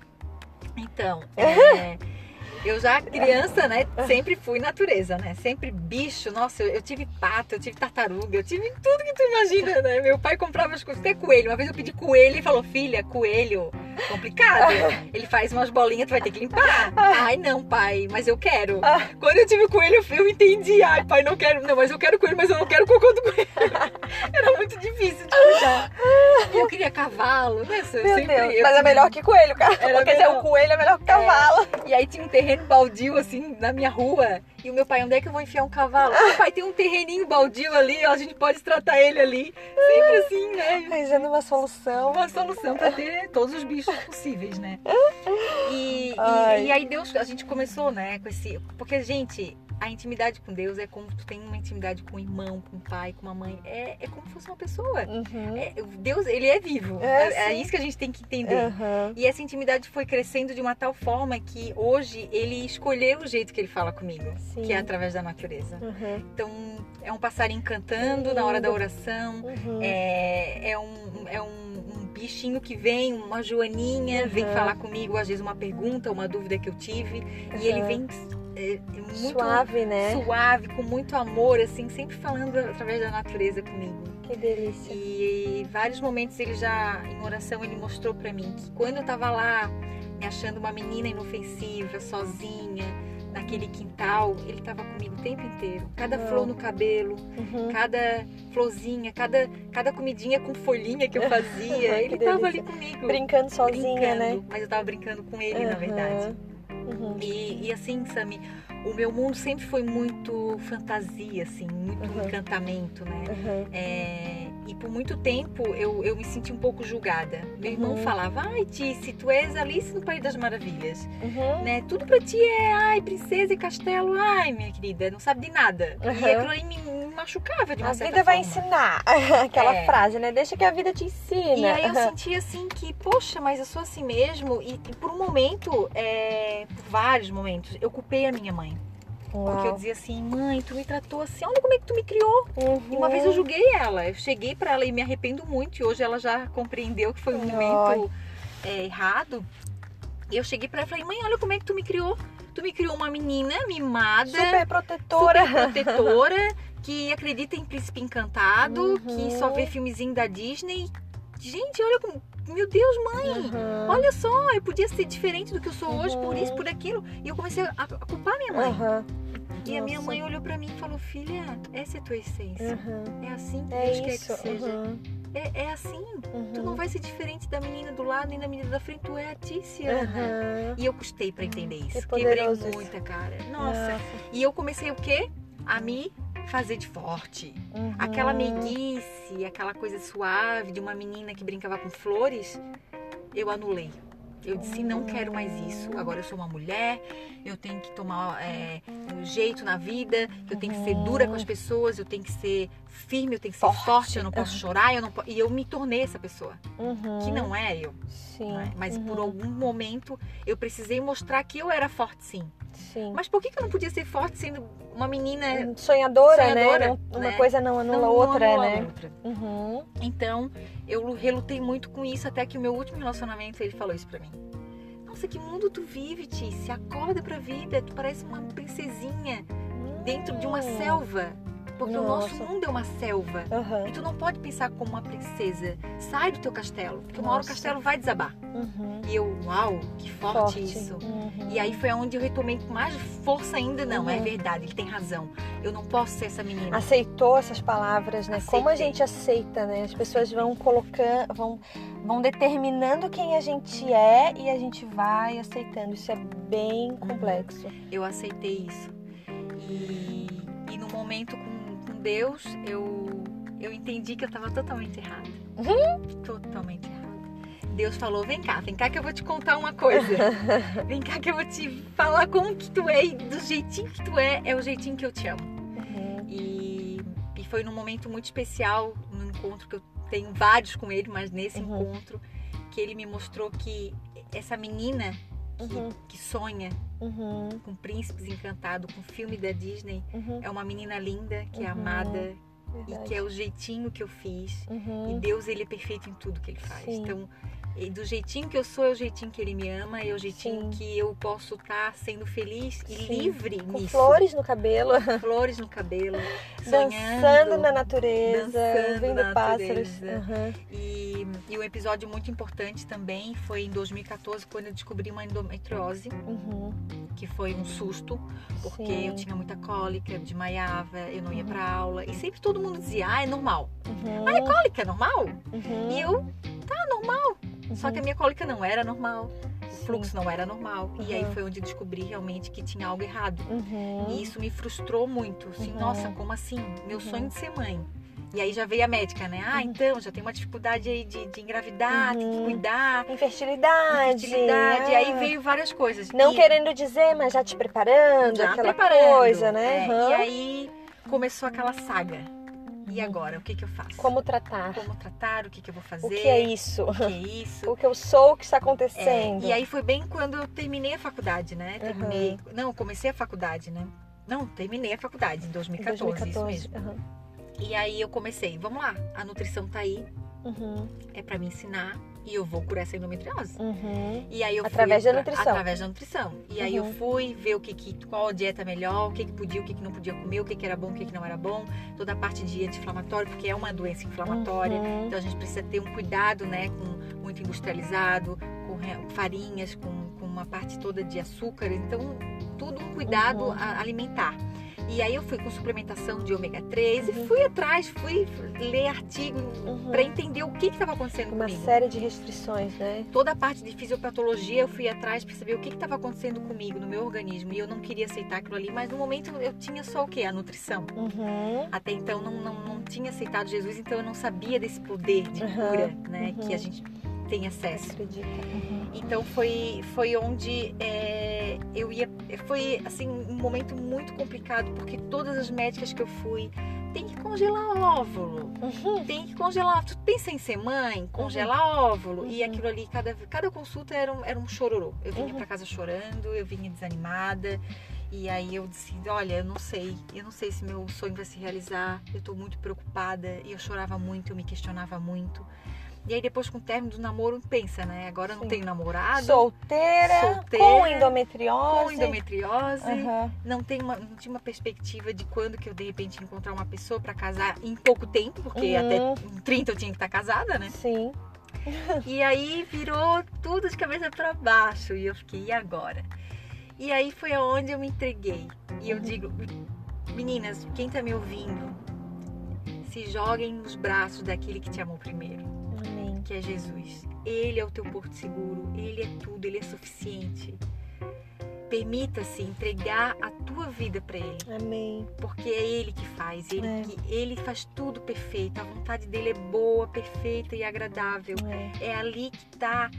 Então, é, eu já criança, né, sempre fui natureza, né? Sempre bicho. Nossa, eu, eu tive pato, eu tive tartaruga, eu tive tudo que tu imagina, né? Meu pai comprava as coisas, até coelho. Uma vez eu pedi coelho e falou, filha, coelho, complicado. Ele faz umas bolinhas, tu vai ter que limpar. Ai, não, pai, mas eu quero. Quando eu tive coelho, eu entendi. Ai, pai, não quero. Não, mas eu quero coelho, mas eu não quero cocô do coelho. Era muito difícil de cuidar. Eu queria cavalo, né? Eu Meu sempre- Deus. eu Mas é melhor que coelho, cara. Era Quer dizer, melhor. o coelho é melhor que cavalo. E aí tinha um terreno baldio, assim, na minha rua. E o meu pai, onde é que eu vou enfiar um cavalo? Ah, pai, tem um terreninho baldio ali, a gente pode tratar ele ali. Sempre assim, né? Arranjando uma solução. Uma solução pra ter todos os bichos possíveis, né? E, e, e aí Deus, a gente começou, né, com esse... Porque, gente, a intimidade com Deus é como tu tem uma intimidade com o irmão, com o pai, com a mãe. É, é como se fosse uma pessoa. Uhum. É, Deus, ele é vivo. É, É, é isso que a gente tem que entender. Uhum. E essa intimidade foi crescendo de uma tal forma que hoje ele escolheu o jeito que ele fala comigo, Sim. que é através da natureza. Uhum. Então, é um passarinho cantando na hora da oração, Uhum. é, é, um, é um, um bichinho que vem, uma joaninha, vem Uhum. falar comigo, às vezes uma pergunta, uma dúvida que eu tive, e ele Uhum. vem é, é muito Suave, né? suave, com muito amor, assim, sempre falando através da natureza comigo. Que delícia. E vários momentos ele já, em oração, ele mostrou pra mim que quando eu tava lá, me achando uma menina inofensiva, sozinha, naquele quintal, ele tava comigo o tempo inteiro. Cada Uau. flor no cabelo, Uhum. cada florzinha, cada, cada comidinha com folhinha que eu fazia, ele tava ali comigo. Brincando sozinha, brincando, né? Mas eu tava brincando com ele, na Uhum. verdade. Uhum. E, e assim, Sami, o meu mundo sempre foi muito fantasia, assim, muito Uhum. encantamento, né? Uhum. É, e por muito tempo eu, eu me senti um pouco julgada. Meu irmão Uhum. falava, ai Tice, tu és Alice no País das Maravilhas, Uhum. né? Tudo pra ti é, ai, princesa e castelo, ai, minha querida, não sabe de nada. E aquilo aí me, me machucava de uma A vida vai forma. ensinar. Aquela É. frase, né? Deixa que a vida te ensina. E aí eu senti assim que, poxa, mas eu sou assim mesmo. E, e por um momento, é, por vários momentos, eu culpei a minha mãe. Porque eu Uau. dizia assim, mãe, tu me tratou assim, olha como é que tu me criou. Uhum. E uma vez eu julguei ela, eu cheguei pra ela e me arrependo muito. E hoje ela já compreendeu que foi um momento é, errado. E eu cheguei pra ela e falei, mãe, olha como é que tu me criou. Tu me criou uma menina mimada, Super protetora. super protetora, que acredita em príncipe encantado, Uhum. que só vê filmezinho da Disney. Gente, olha como. Meu Deus, mãe! Uhum. Olha só, eu podia ser diferente do que eu sou hoje, por Uhum. isso, por aquilo. E eu comecei a, culpar minha mãe. Uhum. E a minha Nossa. mãe olhou pra mim e falou: Filha, essa é a tua essência. Uhum. É assim que É Deus quer isso. que seja. Uhum. É, é assim. Uhum. Tu não vai ser diferente da menina do lado nem da menina da frente. Tu é a Tiziana. Uhum. E eu custei pra entender isso. Que Quebrei muita, cara. Nossa. E eu comecei o quê? A me fazer de forte. Uhum. Aquela meiguice, aquela coisa suave de uma menina que brincava com flores, eu anulei. Eu disse, não quero mais isso. Agora eu sou uma mulher, eu tenho que tomar é, um jeito na vida, eu tenho que ser dura com as pessoas, eu tenho que ser firme, eu tenho que ser Forte. forte, eu não posso chorar, eu não po... e eu me tornei essa pessoa, Uhum. que não é eu. Sim. né? Mas por Uhum. algum momento eu precisei mostrar que eu era forte sim. Sim. Mas por que, que eu não podia ser forte sendo uma menina Sonhadora, Sonhadora, né? Não- uma né? coisa não anula não outra, anula a né? outra? Uhum. Então, eu relutei muito com isso até que o meu último relacionamento ele falou isso pra mim. Nossa, que mundo tu vive, Ti? Se acorda pra vida, tu parece uma princesinha dentro de uma Hum. selva. Porque o nosso Nossa. mundo é uma selva. Aham. E tu não pode pensar como uma princesa. Sai do teu castelo, porque uma hora o Nossa. castelo vai desabar. Uhum. E eu, uau, que forte, Forte. isso. Uhum. E aí foi onde eu retomei com mais força ainda. Não, é Uhum. verdade, ele tem razão. Eu não posso ser essa menina. aceitou essas palavras, né? Como a Aceitei. gente aceita, né? As pessoas vão colocando, vão, vão determinando quem a gente é e a gente vai aceitando. Isso é bem complexo. eu aceitei isso. E, e no momento com Deus, eu, eu entendi que eu estava totalmente errada. Totalmente errada. Deus falou: vem cá, vem cá que eu vou te contar uma coisa. vem cá que eu vou te falar como que tu é e do jeitinho que tu é, é o jeitinho que eu te amo. Uhum. E, e foi num momento muito especial, num encontro que eu tenho vários com ele, mas nesse Uhum. encontro, que ele me mostrou que essa menina Uhum. que sonha Uhum. com príncipes encantados, com filme da Disney, Uhum. é uma menina linda, que é Uhum. amada e Verdade. que é o jeitinho que eu fiz. E Uhum. Deus, ele é perfeito em tudo que ele faz. Sim. Então, e do jeitinho que eu sou, é o jeitinho que ele me ama, é o jeitinho Sim. que eu posso estar sendo feliz e Sim. livre Com nisso. flores no cabelo, Flores no cabelo, dançando na natureza, dançando ouvindo na pássaros. Uhum. E, e um episódio muito importante também foi em 2014, quando eu descobri uma endometriose, Uhum. que foi um susto, porque Sim. eu tinha muita cólica, eu desmaiava, eu não ia pra aula. E sempre todo mundo dizia, ah, é normal. Uhum. Ah, é cólica, é normal? Uhum. E eu, tá, normal. Só Uhum. que a minha cólica não era normal, o Sim. fluxo não era normal. E aí Uhum. foi onde eu descobri realmente que tinha algo errado. Uhum. E isso me frustrou muito. Assim, Uhum. nossa, como assim? Meu Uhum. sonho de ser mãe. E aí já veio a médica, né? Ah, então, já tem uma dificuldade aí de, de engravidar, tem que Uhum. cuidar. Infertilidade. Fertilidade, né? aí veio várias coisas. Não E- querendo dizer, mas já te preparando, já aquela preparando, coisa, né? é. E aí começou aquela saga. E agora, o que que eu faço? Como tratar? Como tratar, o que que eu vou fazer? O que é isso? O que é isso? O que eu sou, o que está É, acontecendo. e aí foi bem quando eu terminei a faculdade, né? Uhum. Terminei. Não, eu comecei a faculdade, né? Não, terminei a faculdade em Em 2014, 2014. isso mesmo. aham. E aí eu comecei, vamos lá, a nutrição tá aí, Uhum, é pra me ensinar e eu vou curar essa endometriose. uhum. E aí eu Através fui da nutrição. Através da nutrição. E aí eu Uhum. fui ver o que, que qual a dieta melhor, o que, que podia, o que, que não podia comer, o que, que era bom, o que, que não era bom, toda a parte de anti-inflamatório, porque é uma doença inflamatória. Uhum. Então a gente precisa ter um cuidado, né, com muito industrializado, com farinhas, com, com uma parte toda de açúcar. Então tudo um cuidado Uhum. alimentar. E aí eu fui com suplementação de ômega 3 Uhum. e fui atrás, fui ler artigo Uhum. para entender o que estava acontecendo Uma comigo série de restrições, né? toda a parte de fisiopatologia eu fui atrás para saber o que estava acontecendo comigo, no meu organismo. E eu não queria aceitar aquilo ali, mas no momento eu tinha só o quê? A nutrição. Uhum. Até então não, não, não tinha aceitado Jesus, então eu não sabia desse poder de Uhum, cura, né? uhum. Que a gente tem acesso. Uhum. Então foi, foi onde é, eu ia. Foi assim um momento muito complicado, porque todas as médicas que eu fui tem que congelar óvulo Uhum. tem que congelar. Tu pensa em ser mãe, congelar óvulo. E Uhum. aquilo ali, cada, cada consulta era um, era um chororô. Eu vinha Uhum. pra casa chorando, eu vinha desanimada. E aí eu disse, olha, eu não sei, eu não sei se meu sonho vai se realizar. Eu tô muito preocupada. E eu chorava muito, eu me questionava muito. E aí depois com o término do namoro, pensa, né? Agora eu não Sim. tenho namorado, Solteira, Solteira, com endometriose. com endometriose. Aham. Não, tem uma, não tinha uma perspectiva de quando que eu de repente encontrar uma pessoa pra casar em pouco tempo, porque Uhum. até em 30 eu tinha que estar casada, né? Sim. E aí virou tudo de cabeça para baixo e eu fiquei, e agora? E aí foi aonde eu me entreguei. E eu digo, meninas, quem tá me ouvindo, se joguem nos braços daquele que te amou primeiro, Que é Jesus. Ele é o teu porto seguro, ele é tudo, ele é suficiente. Permita-se entregar a tua vida para ele Amém. porque é ele que faz, ele, É. que, ele faz tudo perfeito, a vontade dele é boa, perfeita e agradável. É. É ali que está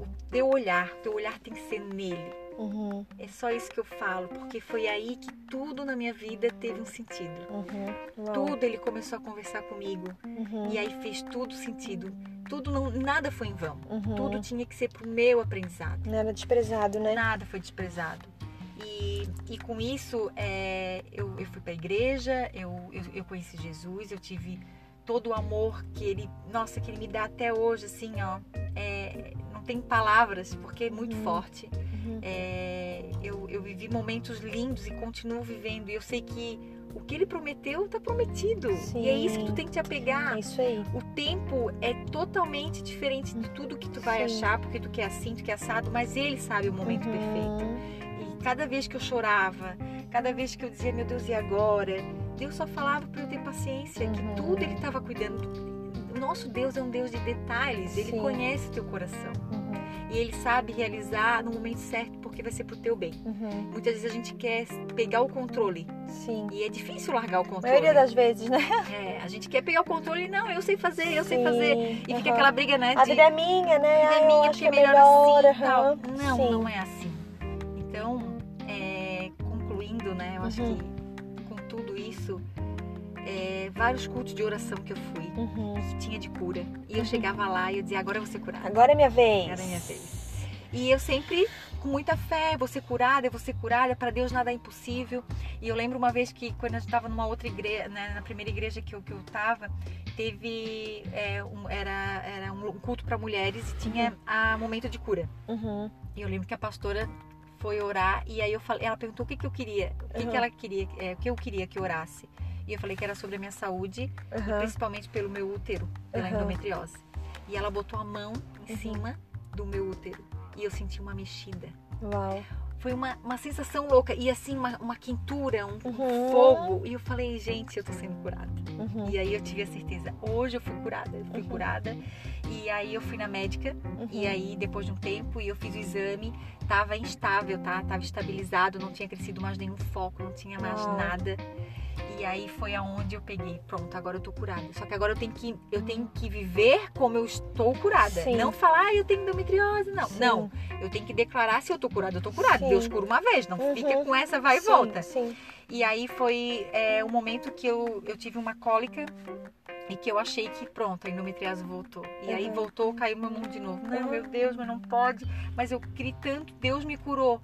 o teu olhar, teu olhar tem que ser nele. Uhum. É só isso que eu falo, porque foi aí que tudo na minha vida teve um sentido. Uhum. Tudo ele começou a conversar comigo Uhum. e aí fez tudo sentido. Tudo não, nada foi em vão. Uhum. Tudo tinha que ser pro meu aprendizado. Era desprezado, né? Nada foi desprezado. E, e com isso, é, eu, eu fui para a igreja, eu, eu, eu conheci Jesus, eu tive todo o amor que ele, nossa, que ele me dá até hoje, assim, ó. é, não tem palavras, porque é muito Uhum. forte. Uhum. É, eu, eu vivi momentos lindos e continuo vivendo. E eu sei que o que ele prometeu está prometido. E é isso que tu Sim. tem que te apegar. É isso aí. O tempo é totalmente diferente de tudo que tu vai Sim. achar, porque tu quer assim, tu quer assado, mas ele sabe o momento Uhum. perfeito. E cada vez que eu chorava, cada vez que eu dizia, meu Deus, e agora? Deus só falava para eu ter paciência, Uhum. que tudo ele estava cuidando. O nosso Deus é um Deus de detalhes, ele Sim. conhece teu coração. Uhum. E ele sabe realizar no momento certo, porque vai ser pro teu bem. Uhum. Muitas vezes a gente quer pegar o controle Sim. e é difícil largar o A controle. maioria das vezes, né? É, a gente quer pegar o controle e não, eu sei fazer, eu sei Sim. fazer. E fica Aham. aquela briga, né? A de- vida é minha, né? vida Ah, é minha, porque que é melhor assim e tal. aham. Não, Sim. não é assim. Então, é, concluindo, né? Eu acho Uhum. que é, vários cultos de oração que eu fui, Uhum. que tinha de cura. E eu Uhum. chegava lá e eu dizia, agora eu vou ser curada. Agora é minha vez. Agora é minha vez. E eu sempre com muita fé, vou ser curada, ser curada, para Deus nada é impossível. E eu lembro uma vez que quando eu estava numa outra igreja, né, na primeira igreja que eu, que eu tava, teve é, um, era, era um culto para mulheres e tinha a momento de cura. Uhum. E eu lembro que a pastora foi orar e aí eu falei, ela perguntou o que, que eu queria, o que, Uhum. que ela queria, é, o que eu queria que orasse. E eu falei que era sobre a minha saúde, Uhum. principalmente pelo meu útero, pela Aham. endometriose. E ela botou a mão em Uhum. cima do meu útero e eu senti uma mexida. Uau. Foi uma, uma sensação louca e assim uma, uma quentura, um, um Uhum. fogo. E eu falei, gente, eu tô sendo curada. Uhum. E aí eu tive a certeza, hoje eu fui curada, eu fui Uhum. curada. E aí eu fui na médica Uhum. e aí depois de um tempo e eu fiz o exame, tava instável, tá? Tava estabilizado, não tinha crescido mais nenhum foco, não tinha mais Uau. nada. E aí foi aonde eu peguei, pronto, agora eu tô curada. Só que agora eu tenho que, eu tenho que viver como eu estou curada. Sim. Não falar, ah, eu tenho endometriose, não. Sim. Não, eu tenho que declarar se eu tô curada, eu tô curada. Sim. Deus cura uma vez, não Uhum. fica com essa vai e volta. Sim. E aí foi é, o momento que eu, eu tive uma cólica e que eu achei que pronto, a endometriose voltou. E aí Uhum. voltou, caiu meu mundo de novo. Não, meu Deus, mas não pode. Mas eu queria tanto, Deus me curou.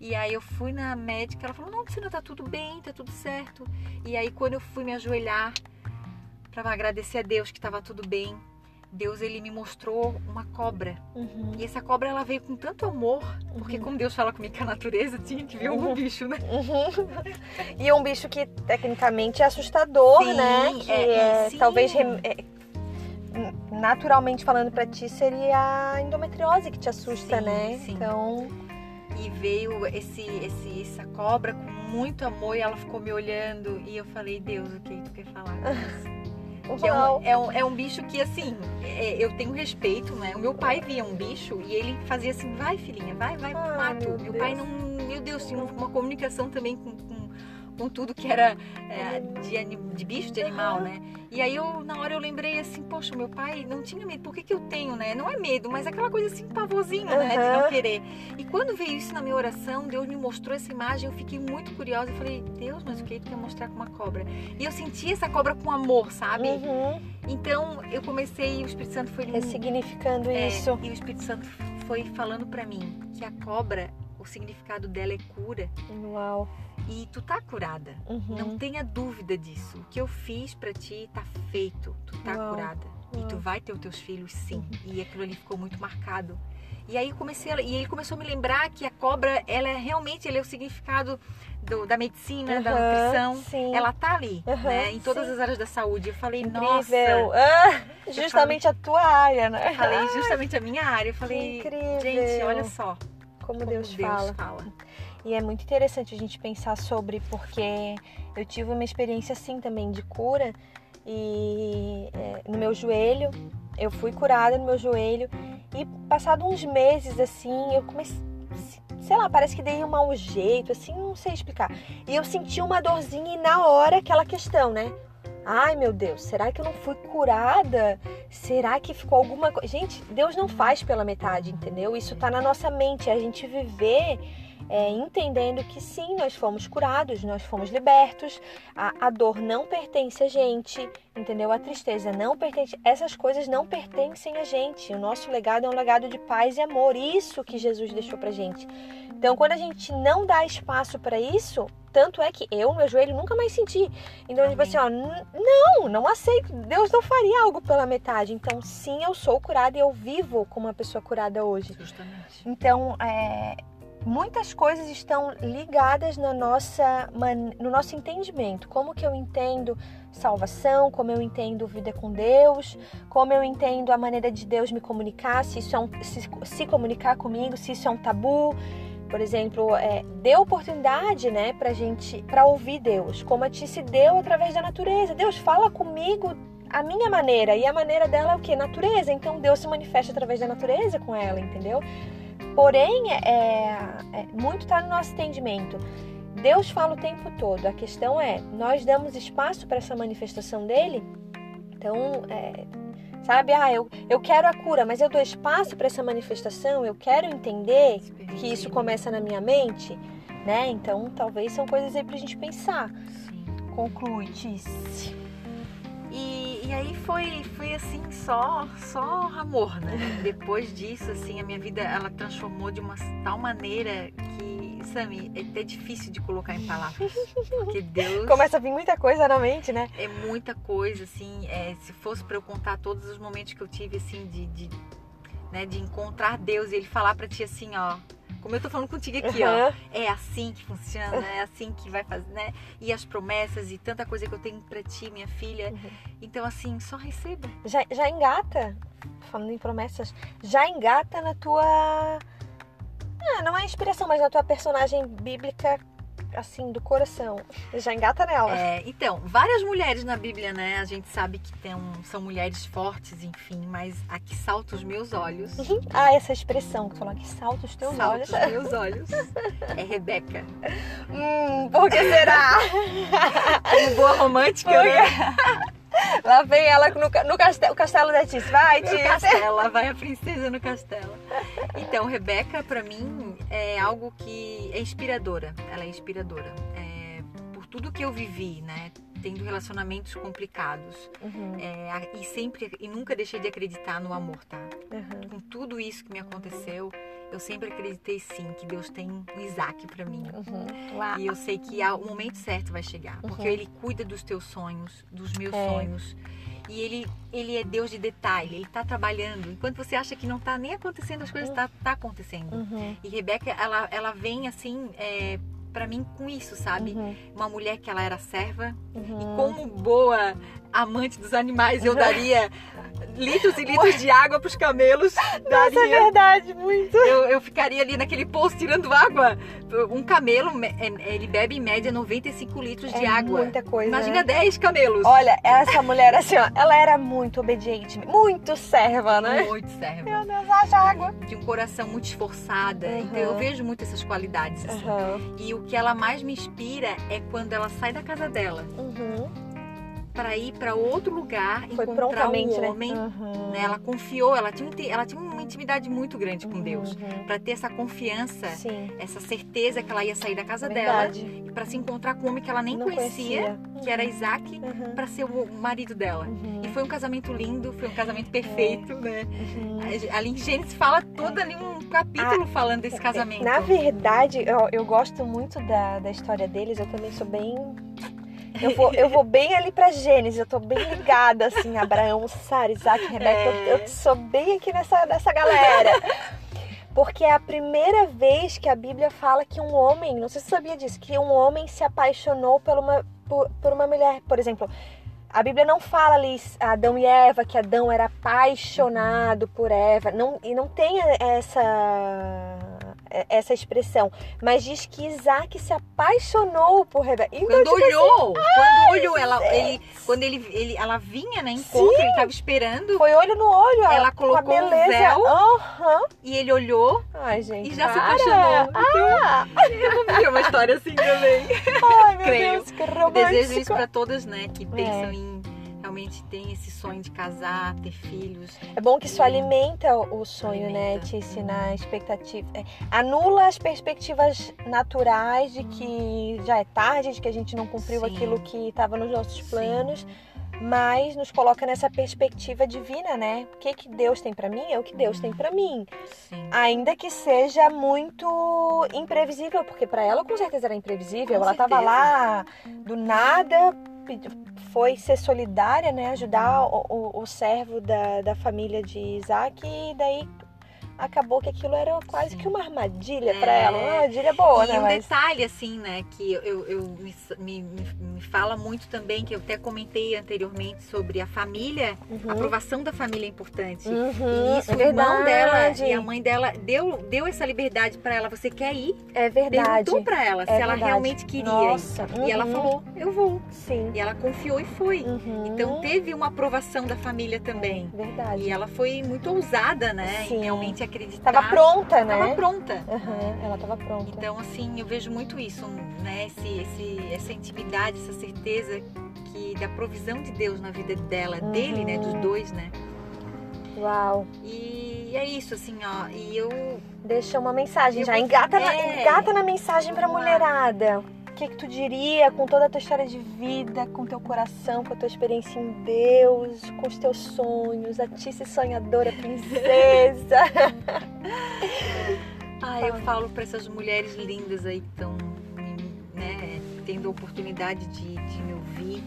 E aí eu fui na médica, ela falou, não, Luciana, tá tudo bem, tá tudo certo. E aí quando eu fui me ajoelhar para agradecer a Deus que tava tudo bem, Deus ele me mostrou uma cobra. Uhum. E essa cobra ela veio com tanto amor, porque Uhum. como Deus fala comigo que a natureza tinha que ver algum Uhum. bicho, né? Uhum. E é um bicho que tecnicamente é assustador, Sim, né? Que é, é, sim. talvez é, naturalmente falando pra ti seria a endometriose que te assusta, Sim, né? sim. Então, E veio esse, esse, essa cobra com muito amor e ela ficou me olhando e eu falei, Deus, o que tu quer falar? Que é, um, é, um, é um bicho que, assim, é- eu tenho respeito, né? O meu pai via um bicho e ele fazia assim, vai filhinha, vai, vai pro mato. meu Meu, pai não, meu Deus, tinha uma comunicação também com, com, tudo que era é, de, de bicho, de animal, né? E aí eu, na hora eu lembrei assim, poxa, meu pai não tinha medo, por que, que eu tenho, né? Não é medo, mas aquela coisa assim, pavozinho, né? De não querer. E quando veio isso na minha oração, Deus me mostrou essa imagem, eu fiquei muito curiosa. Eu falei, Deus, mas o que tu quer mostrar com uma cobra? E eu senti essa cobra com amor, sabe? Uhum. Então eu comecei, o Espírito Santo foi Ressignificando é, isso. E o Espírito Santo foi falando pra mim que a cobra, o significado dela é cura. Uau. E tu tá curada. Uhum. Não tenha dúvida disso. O que eu fiz pra ti tá feito. Tu tá Uau. curada. E tu Uau. Uhum. vai ter os teus filhos, sim. E aquilo ali ficou muito marcado. E aí comecei a, e ele começou a me lembrar que a cobra, ela é realmente, ele é o significado do- da medicina, da Aham, nutrição. Sim. Ela tá ali, Aham, né? Em todas sim. as áreas da saúde. Eu falei, Incrível. nossa. Ah, justamente a tua área, né? Eu falei justamente a minha área. Eu falei, incrível. gente, olha só Como, como Deus, fala. fala. E é muito interessante a gente pensar sobre, porque eu tive uma experiência assim também de cura e é, no meu joelho, eu fui curada no meu joelho e passado uns meses assim, eu comecei, sei lá, parece que dei um mau jeito, assim, não sei explicar. E eu senti uma dorzinha e na hora aquela questão, né? Ai meu Deus, será que eu não fui curada? Será que ficou alguma coisa? Gente, Deus não faz pela metade, entendeu? Isso tá na nossa mente, é a gente viver é, entendendo que sim, nós fomos curados, nós fomos libertos, a, a dor não pertence a gente, entendeu? A tristeza não pertence, essas coisas não pertencem a gente. O nosso legado é um legado de paz e amor, isso que Jesus deixou pra gente. Então, quando a gente não dá espaço para isso, tanto é que eu, meu joelho, nunca mais senti. Então, tipo Amém. assim, ó, não, não aceito. Deus não faria algo pela metade. Então, sim, eu sou curada e eu vivo como uma pessoa curada hoje. Justamente. Então, é, muitas coisas estão ligadas na nossa, no nosso entendimento. Como que eu entendo salvação, como eu entendo vida com Deus, como eu entendo a maneira de Deus me comunicar, se isso é um, se, se comunicar comigo, se isso é um tabu. Por exemplo, é, dê oportunidade, né, pra gente, pra ouvir Deus, como a ti se deu através da natureza. Deus fala comigo a minha maneira, e a maneira dela é o que? Natureza. Então Deus se manifesta através da natureza com ela, entendeu? Porém, é, é, muito está no nosso entendimento. Deus fala o tempo todo. A questão é, nós damos espaço para essa manifestação dele? Então, é, sabe, ah, eu, eu quero a cura, mas eu dou espaço para essa manifestação, eu quero entender que isso começa na minha mente, né? Então, talvez são coisas aí pra gente pensar. Conclui, Tice. E, e aí foi, foi assim, só, só amor, né? Depois disso, assim, a minha vida, ela transformou de uma tal maneira que, Sami, é até difícil de colocar em palavras. Porque Deus Começa a vir muita coisa na mente, né? é muita coisa, assim, é, se fosse para eu contar todos os momentos que eu tive, assim, de, de, né, de encontrar Deus e Ele falar para ti assim, ó, como eu tô falando contigo aqui, ó, Aham. é assim que funciona, é assim que vai fazer, né? E as promessas e tanta coisa que eu tenho para ti, minha filha. Uhum. Então, assim, só receba. Já, já engata, falando em promessas, já engata na tua. Ah, não é inspiração, mas na tua personagem bíblica assim, do coração. Já engata nela. É, então, várias mulheres na Bíblia, né? A gente sabe que tem um, são mulheres fortes, enfim, mas a que salta os meus olhos. Uhum. Ah, essa expressão que falou que salta os teus salta olhos. os meus olhos. É Rebeca. Hum, por que será? Como boa romântica, né? Lá vem ela no, no castelo, castelo da Tice. Vai, Tice. No castelo, lá vai a princesa no castelo. Então, Rebeca, pra mim, é algo que é inspiradora. Ela é inspiradora. É, por tudo que eu vivi, né? Tendo relacionamentos complicados. Uhum, É, e sempre, e nunca deixei de acreditar no amor, tá? uhum. Com tudo isso que me aconteceu, eu sempre acreditei sim que Deus tem um Isaac pra mim. Uhum. E eu sei que o momento certo vai chegar. Porque Uhum. ele cuida dos teus sonhos, dos meus É. sonhos. E ele, ele é Deus de detalhe, ele tá trabalhando. Enquanto você acha que não tá nem acontecendo, as coisas tá, tá acontecendo. Uhum. E Rebeca, ela, ela vem assim, é, para mim com isso, sabe? Uhum. Uma mulher que ela era serva. Uhum. E como boa amante dos animais, eu daria litros e litros de água pros camelos. Nossa, é verdade, muito. eu, eu ficaria ali naquele poço tirando água. Um camelo, me- é- ele bebe em média 95 litros de é água. muita coisa. Imagina 10 camelos. Olha, essa mulher assim, ó, ela era muito obediente, muito serva, né? Muito serva. Meu Deus, haja água. De um coração muito esforçada. Uhum. Então eu vejo muito essas qualidades. assim. Uhum. E o que ela mais me inspira é quando ela sai da casa dela Uhum. Para ir para outro lugar, Foi encontrar um né? homem. Uhum. né? Ela confiou, ela tinha, ela tinha uma intimidade muito grande com Deus. Uhum. Para ter essa confiança, Sim, essa certeza que ela ia sair da casa dela verdade. e para se encontrar com um homem que ela nem Não conhecia, que era Isaac, Uhum. para ser o marido dela. Uhum. E foi um casamento lindo, foi um casamento perfeito, né? Uhum. Ali em Gênesis fala todo ali um capítulo falando desse casamento. Na verdade, eu, eu gosto muito da, da história deles, eu também sou bem. Eu vou, eu vou bem ali pra Gênesis, eu tô bem ligada, assim, Abraão, Sara, Isaac, Rebeca, eu, É. eu sou bem aqui nessa, nessa galera. Porque é a primeira vez que a Bíblia fala que um homem, não sei se você sabia disso, que um homem se apaixonou por uma, por, por uma mulher. Por exemplo, a Bíblia não fala ali Adão e Eva, que Adão era apaixonado por Eva. Não, e não tem essa, essa expressão. Mas diz que Isaac se apaixonou por Rebeca. Então, Quando tipo olhou, quando olhou, ela, ele, quando ele, ele, ela vinha, né, encontro, Sim. ele tava esperando foi olho no olho. Ela colocou um beleza. véu. Aham. e ele olhou Ai, gente. e já se para. apaixonou. Ah, Eu vou viver uma história assim também. ai, meu Creio. Deus, que Eu romântico. desejo isso pra todas, né, que pensam É. em realmente tem esse sonho de casar, ter filhos. É bom que isso alimenta o sonho, né? Alimenta. Te ensina expectativa. é, anula as perspectivas naturais de que já é tarde, de que a gente não cumpriu Sim. aquilo que estava nos nossos Sim. planos, mas nos coloca nessa perspectiva divina, né? O que, que Deus tem pra mim é o que Deus tem pra mim. Sim. Ainda que seja muito imprevisível, porque pra ela com certeza era imprevisível. Com ela tava certeza. lá do nada, foi ser solidária, né? Ajudar o, o- o servo da, da família de Isaac e daí acabou que aquilo era quase Sim. que uma armadilha É. ela. Uma armadilha boa, e né? um Mas... detalhe, assim, né, que eu, eu me, me, me- fala muito também, que eu até comentei anteriormente sobre a família, a Uhum. aprovação da família é importante. Uhum, E isso é o irmão dela e a mãe dela deu, deu essa liberdade pra ela. Você quer ir? É verdade. Perguntou pra ela se É ela verdade. realmente queria Nossa. ir. E ela uhum. falou, eu vou. Sim. E ela confiou e foi. Uhum. Então teve uma aprovação da família também. Verdade. E ela foi muito ousada, né? Sim. Em realmente acreditar. Tava pronta, né? Tava pronta. Uhum, ela tava pronta. Então, assim, eu vejo muito isso, né? Esse, esse, essa intimidade, essa certeza que da provisão de Deus na vida dela, Uhum. dele, né? Dos dois, né? Uau. E é isso, assim, ó. E eu Deixa uma mensagem, Eu já engata, na, é. engata na mensagem pra lá. Que, que tu diria com toda a tua história de vida, com teu coração, com a tua experiência em Deus, com os teus sonhos, a Tice sonhadora princesa? Ah, eu falo para essas mulheres lindas aí que estão né, tendo a oportunidade de, de me ouvir,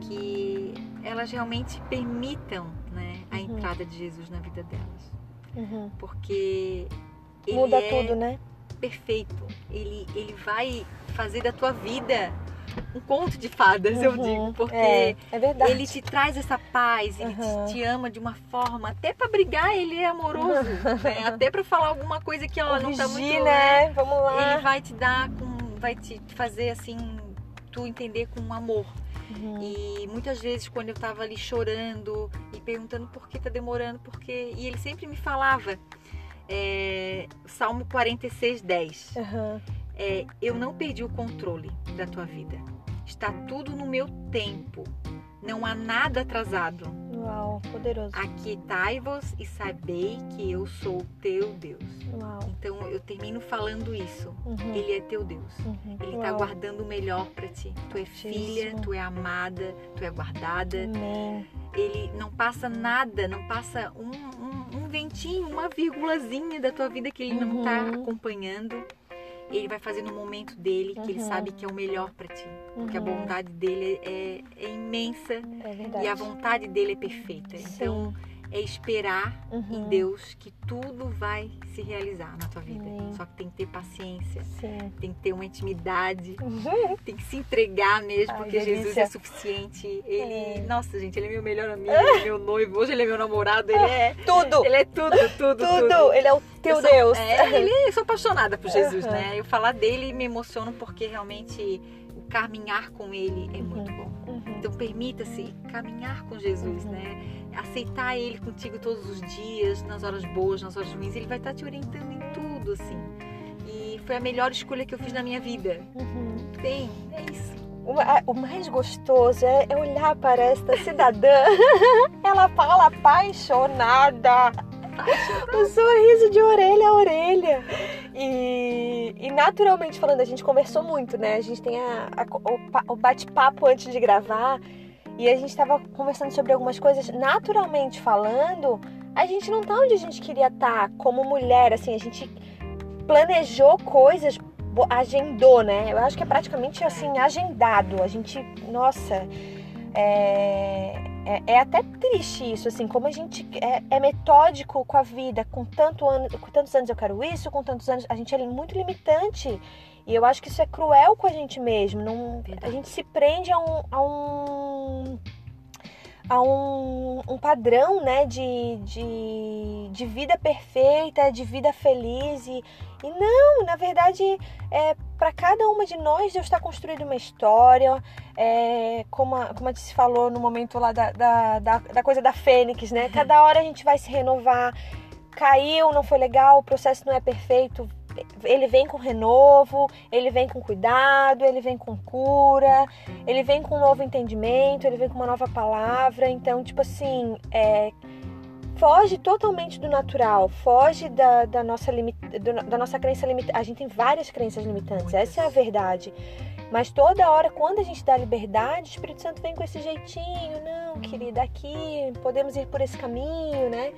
que elas realmente permitam né, a Uhum. entrada de Jesus na vida delas. Uhum. Porque ele Muda é tudo, né? Perfeito. Ele, ele vai fazer da tua vida um conto de fadas, eu Uhum. digo. Porque É, é verdade. ele te traz essa paz, ele te- Uhum. te, ama de uma forma, até pra brigar ele é amoroso, né? até pra falar alguma coisa que ela não tá muito, né? Vamos lá. Ele vai te dar com vai te fazer assim tu entender com amor. Uhum. E muitas vezes quando eu tava ali chorando e perguntando por que tá demorando, porque e ele sempre me falava é, Salmo 46, 10. Aham. É, eu não perdi o controle da tua vida. Está tudo no meu tempo. Não há nada atrasado. Uau, poderoso. Aquietai-vos e sabei que eu sou teu Deus. Uau. Então eu termino falando isso. Uhum. Ele é teu Deus. Uhum. Ele tá Uau. guardando o melhor para ti. Tu é filha, tu é amada, tu é guardada. Amém. Ele não passa nada, não passa um, um, um ventinho, uma vírgulazinha da tua vida que ele não tá Uhum. acompanhando. Ele vai fazer no momento dele, que ele Uhum. sabe que é o melhor para ti. Porque a Uhum. bondade dele é, é imensa É e a vontade dele é perfeita. Então, é esperar Uhum. em Deus que tudo vai se realizar na tua vida. Só que tem que ter paciência, Sim. tem que ter uma intimidade, Uhum. tem que se entregar mesmo, Ai, porque Jesus delícia. é suficiente. Ele, É. nossa, gente, ele é meu melhor amigo, ele é meu noivo, hoje ele é meu namorado, ele é, Tudo. ele é tudo, tudo, tudo. Tudo. Ele é o teu Eu sou- Deus. É, ele, eu sou apaixonada por Jesus, Uhum. né? Eu falar dele me emociono porque realmente o caminhar com ele é muito bom. Uhum. Então permita-se caminhar com Jesus, Uhum. né? Aceitar Ele contigo todos os dias, nas horas boas, nas horas ruins. Ele vai estar te orientando em tudo, assim. E foi a melhor escolha que eu fiz na minha vida. Uhum. Tem, é isso. O, mais gostoso é, é olhar para esta cidadã. Ela fala apaixonada. O sorriso de orelha a orelha. E, e naturalmente falando, a gente conversou muito, né? A gente tem a- a- o, o bate-papo antes de gravar. E a gente tava conversando sobre algumas coisas. Naturalmente falando, a gente não tá onde a gente queria estar como mulher. Assim, a gente planejou coisas, agendou, né? Eu acho que é praticamente assim, agendado. A gente, nossa, é, é, é até triste isso, assim, como a gente é, é metódico com a vida, com, tanto ano, com tantos anos eu quero isso, com tantos anos. A gente é muito limitante. E eu acho que isso é cruel com a gente mesmo. Não, a gente se prende a um. A um a um, um padrão né, de, de, de vida perfeita, de vida feliz. E, e não, na verdade, é, para cada uma de nós, Deus está construindo uma história. É, como, a, como a gente falou no momento lá da, da, da, da coisa da Fênix, né? Cada hora a gente vai se renovar. Caiu, não foi legal, o processo não é perfeito. Ele vem com renovo, ele vem com cuidado, ele vem com cura, ele vem com um novo entendimento, ele vem com uma nova palavra. Então, tipo assim, é, foge totalmente do natural, foge da, da nossa, limit, do- da nossa crença limitada. A gente tem várias crenças limitantes, essa é a verdade. Mas toda hora, quando a gente dá liberdade, o Espírito Santo vem com esse jeitinho, não, querida, aqui podemos ir por esse caminho, né?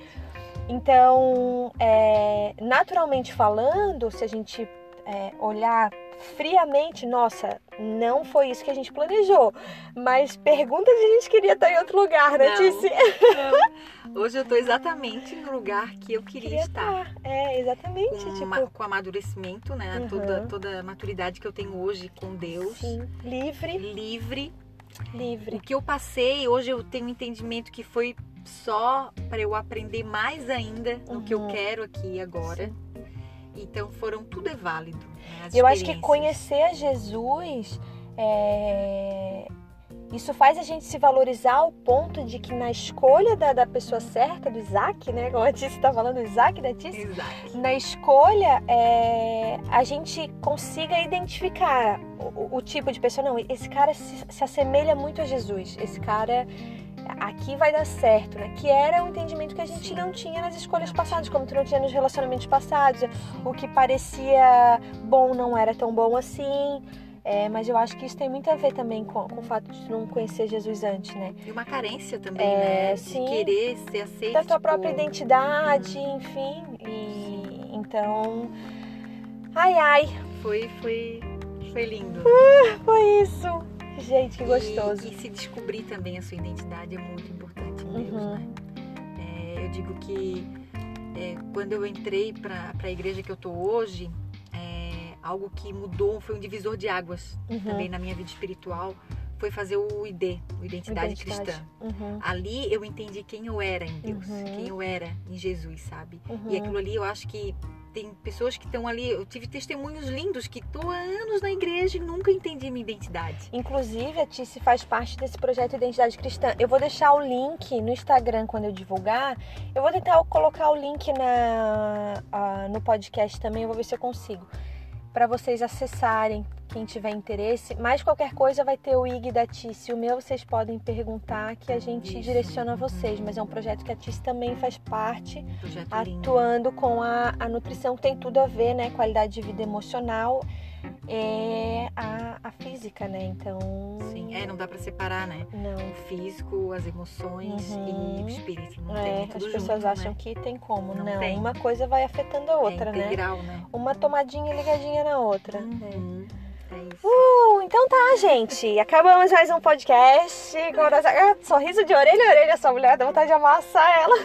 Então, é, naturalmente falando, se a gente é, olhar friamente, nossa, não foi isso que a gente planejou. Mas pergunta se a gente queria estar em outro lugar, né. Tice? Hoje eu tô exatamente no lugar que eu queria, Queria estar. estar. É, exatamente. Com, tipo, ma- com amadurecimento, né? Uhum. Toda, toda a maturidade que eu tenho hoje com Deus. sim, livre, Livre. O livre. que eu passei, hoje eu tenho um entendimento que foi só para eu aprender mais ainda no que eu Uhum. quero aqui e agora. Então foram tudo é válido. Né? Eu acho que conhecer a Jesus é, isso faz a gente se valorizar ao ponto de que na escolha da, da pessoa certa, do Isaac, né? Como a Tice tá falando, Isaac da Tice, Exato. na escolha é, a gente consiga identificar o, o tipo de pessoa. Não, esse cara se, se assemelha muito a Jesus. Esse cara aqui vai dar certo, né? Que era o entendimento que a gente não tinha nas escolhas passadas, como tu não tinha nos relacionamentos passados. O que parecia bom não era tão bom assim. É, mas eu acho que isso tem muito a ver também com, com o fato de não conhecer Jesus antes, né? E uma carência também, É, né? De sim. querer ser aceito. Da tua tipo, própria identidade, enfim. E então. Ai, ai. Foi, foi, foi lindo. Foi isso. Gente, que gostoso. E, e se descobrir também a sua identidade é muito importante em Deus, Uhum. né? É, eu digo que é, quando eu entrei para a igreja que eu tô hoje, é, algo que mudou, foi um divisor de águas Uhum. também na minha vida espiritual, foi fazer o ID, o Identidade, Cristã. Uhum. Ali eu entendi quem eu era em Deus, Uhum. quem eu era em Jesus, sabe? Uhum. E aquilo ali eu acho que tem pessoas que estão ali. Eu tive testemunhos lindos que estou há anos na igreja e nunca entendi minha identidade. Inclusive, a Tice faz parte desse projeto Identidade Cristã. Eu vou deixar o link no Instagram quando eu divulgar. Eu vou tentar colocar o link na, uh, no podcast também, eu vou ver se eu consigo. Para vocês acessarem, quem tiver interesse. Mas qualquer coisa vai ter o IG da Tice. O meu vocês podem perguntar que a gente Isso. direciona vocês. Mas é um projeto que a Tice também faz parte, projeto atuando lindo. com a, a nutrição, que tem tudo a ver, né? Qualidade de vida emocional é a, a física, né? Então. Sim, é, não dá para separar, né? Não. O físico, as emoções uhum. e o espírito. Não é, tem, as junto, pessoas acham né? que tem como. Não, não tem. uma coisa vai afetando a outra, é né? integral, né? Uma tomadinha ligadinha na outra. Uhum. É. Então tá, gente. Acabamos mais um podcast. Ah, sorriso de orelha a orelha, essa mulher, dá vontade de amassar ela.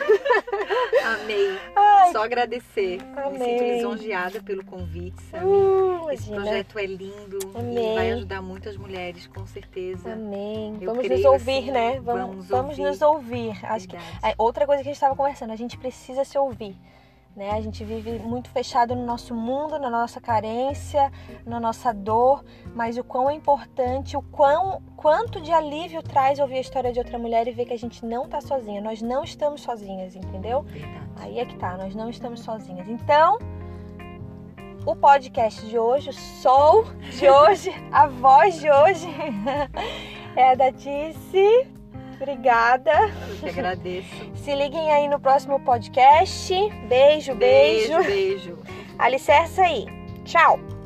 Amei. Ai, Só agradecer. Amei. Me sinto lisonjeada pelo convite, Samir. Uh, Esse projeto é lindo Amém. e vai ajudar muitas mulheres, com certeza. Amém. Eu vamos creio, nos ouvir, assim, né? Vamos, vamos vamos ouvir. nos ouvir. Acho que Verdade. é, outra coisa que a gente estava conversando, a gente precisa se ouvir. Né? A gente vive muito fechado no nosso mundo, na nossa carência, na nossa dor, mas o quão é importante, o quão, quanto de alívio traz ouvir a história de outra mulher e ver que a gente não tá sozinha. Nós não estamos sozinhas, entendeu? Aí é que tá, nós não estamos sozinhas. Então, o podcast de hoje, o sol de hoje, a voz de hoje é a da Tice. Obrigada. Eu que agradeço. Se liguem aí no próximo podcast. Beijo, beijo. Beijo, beijo. Alicerça aí. Tchau.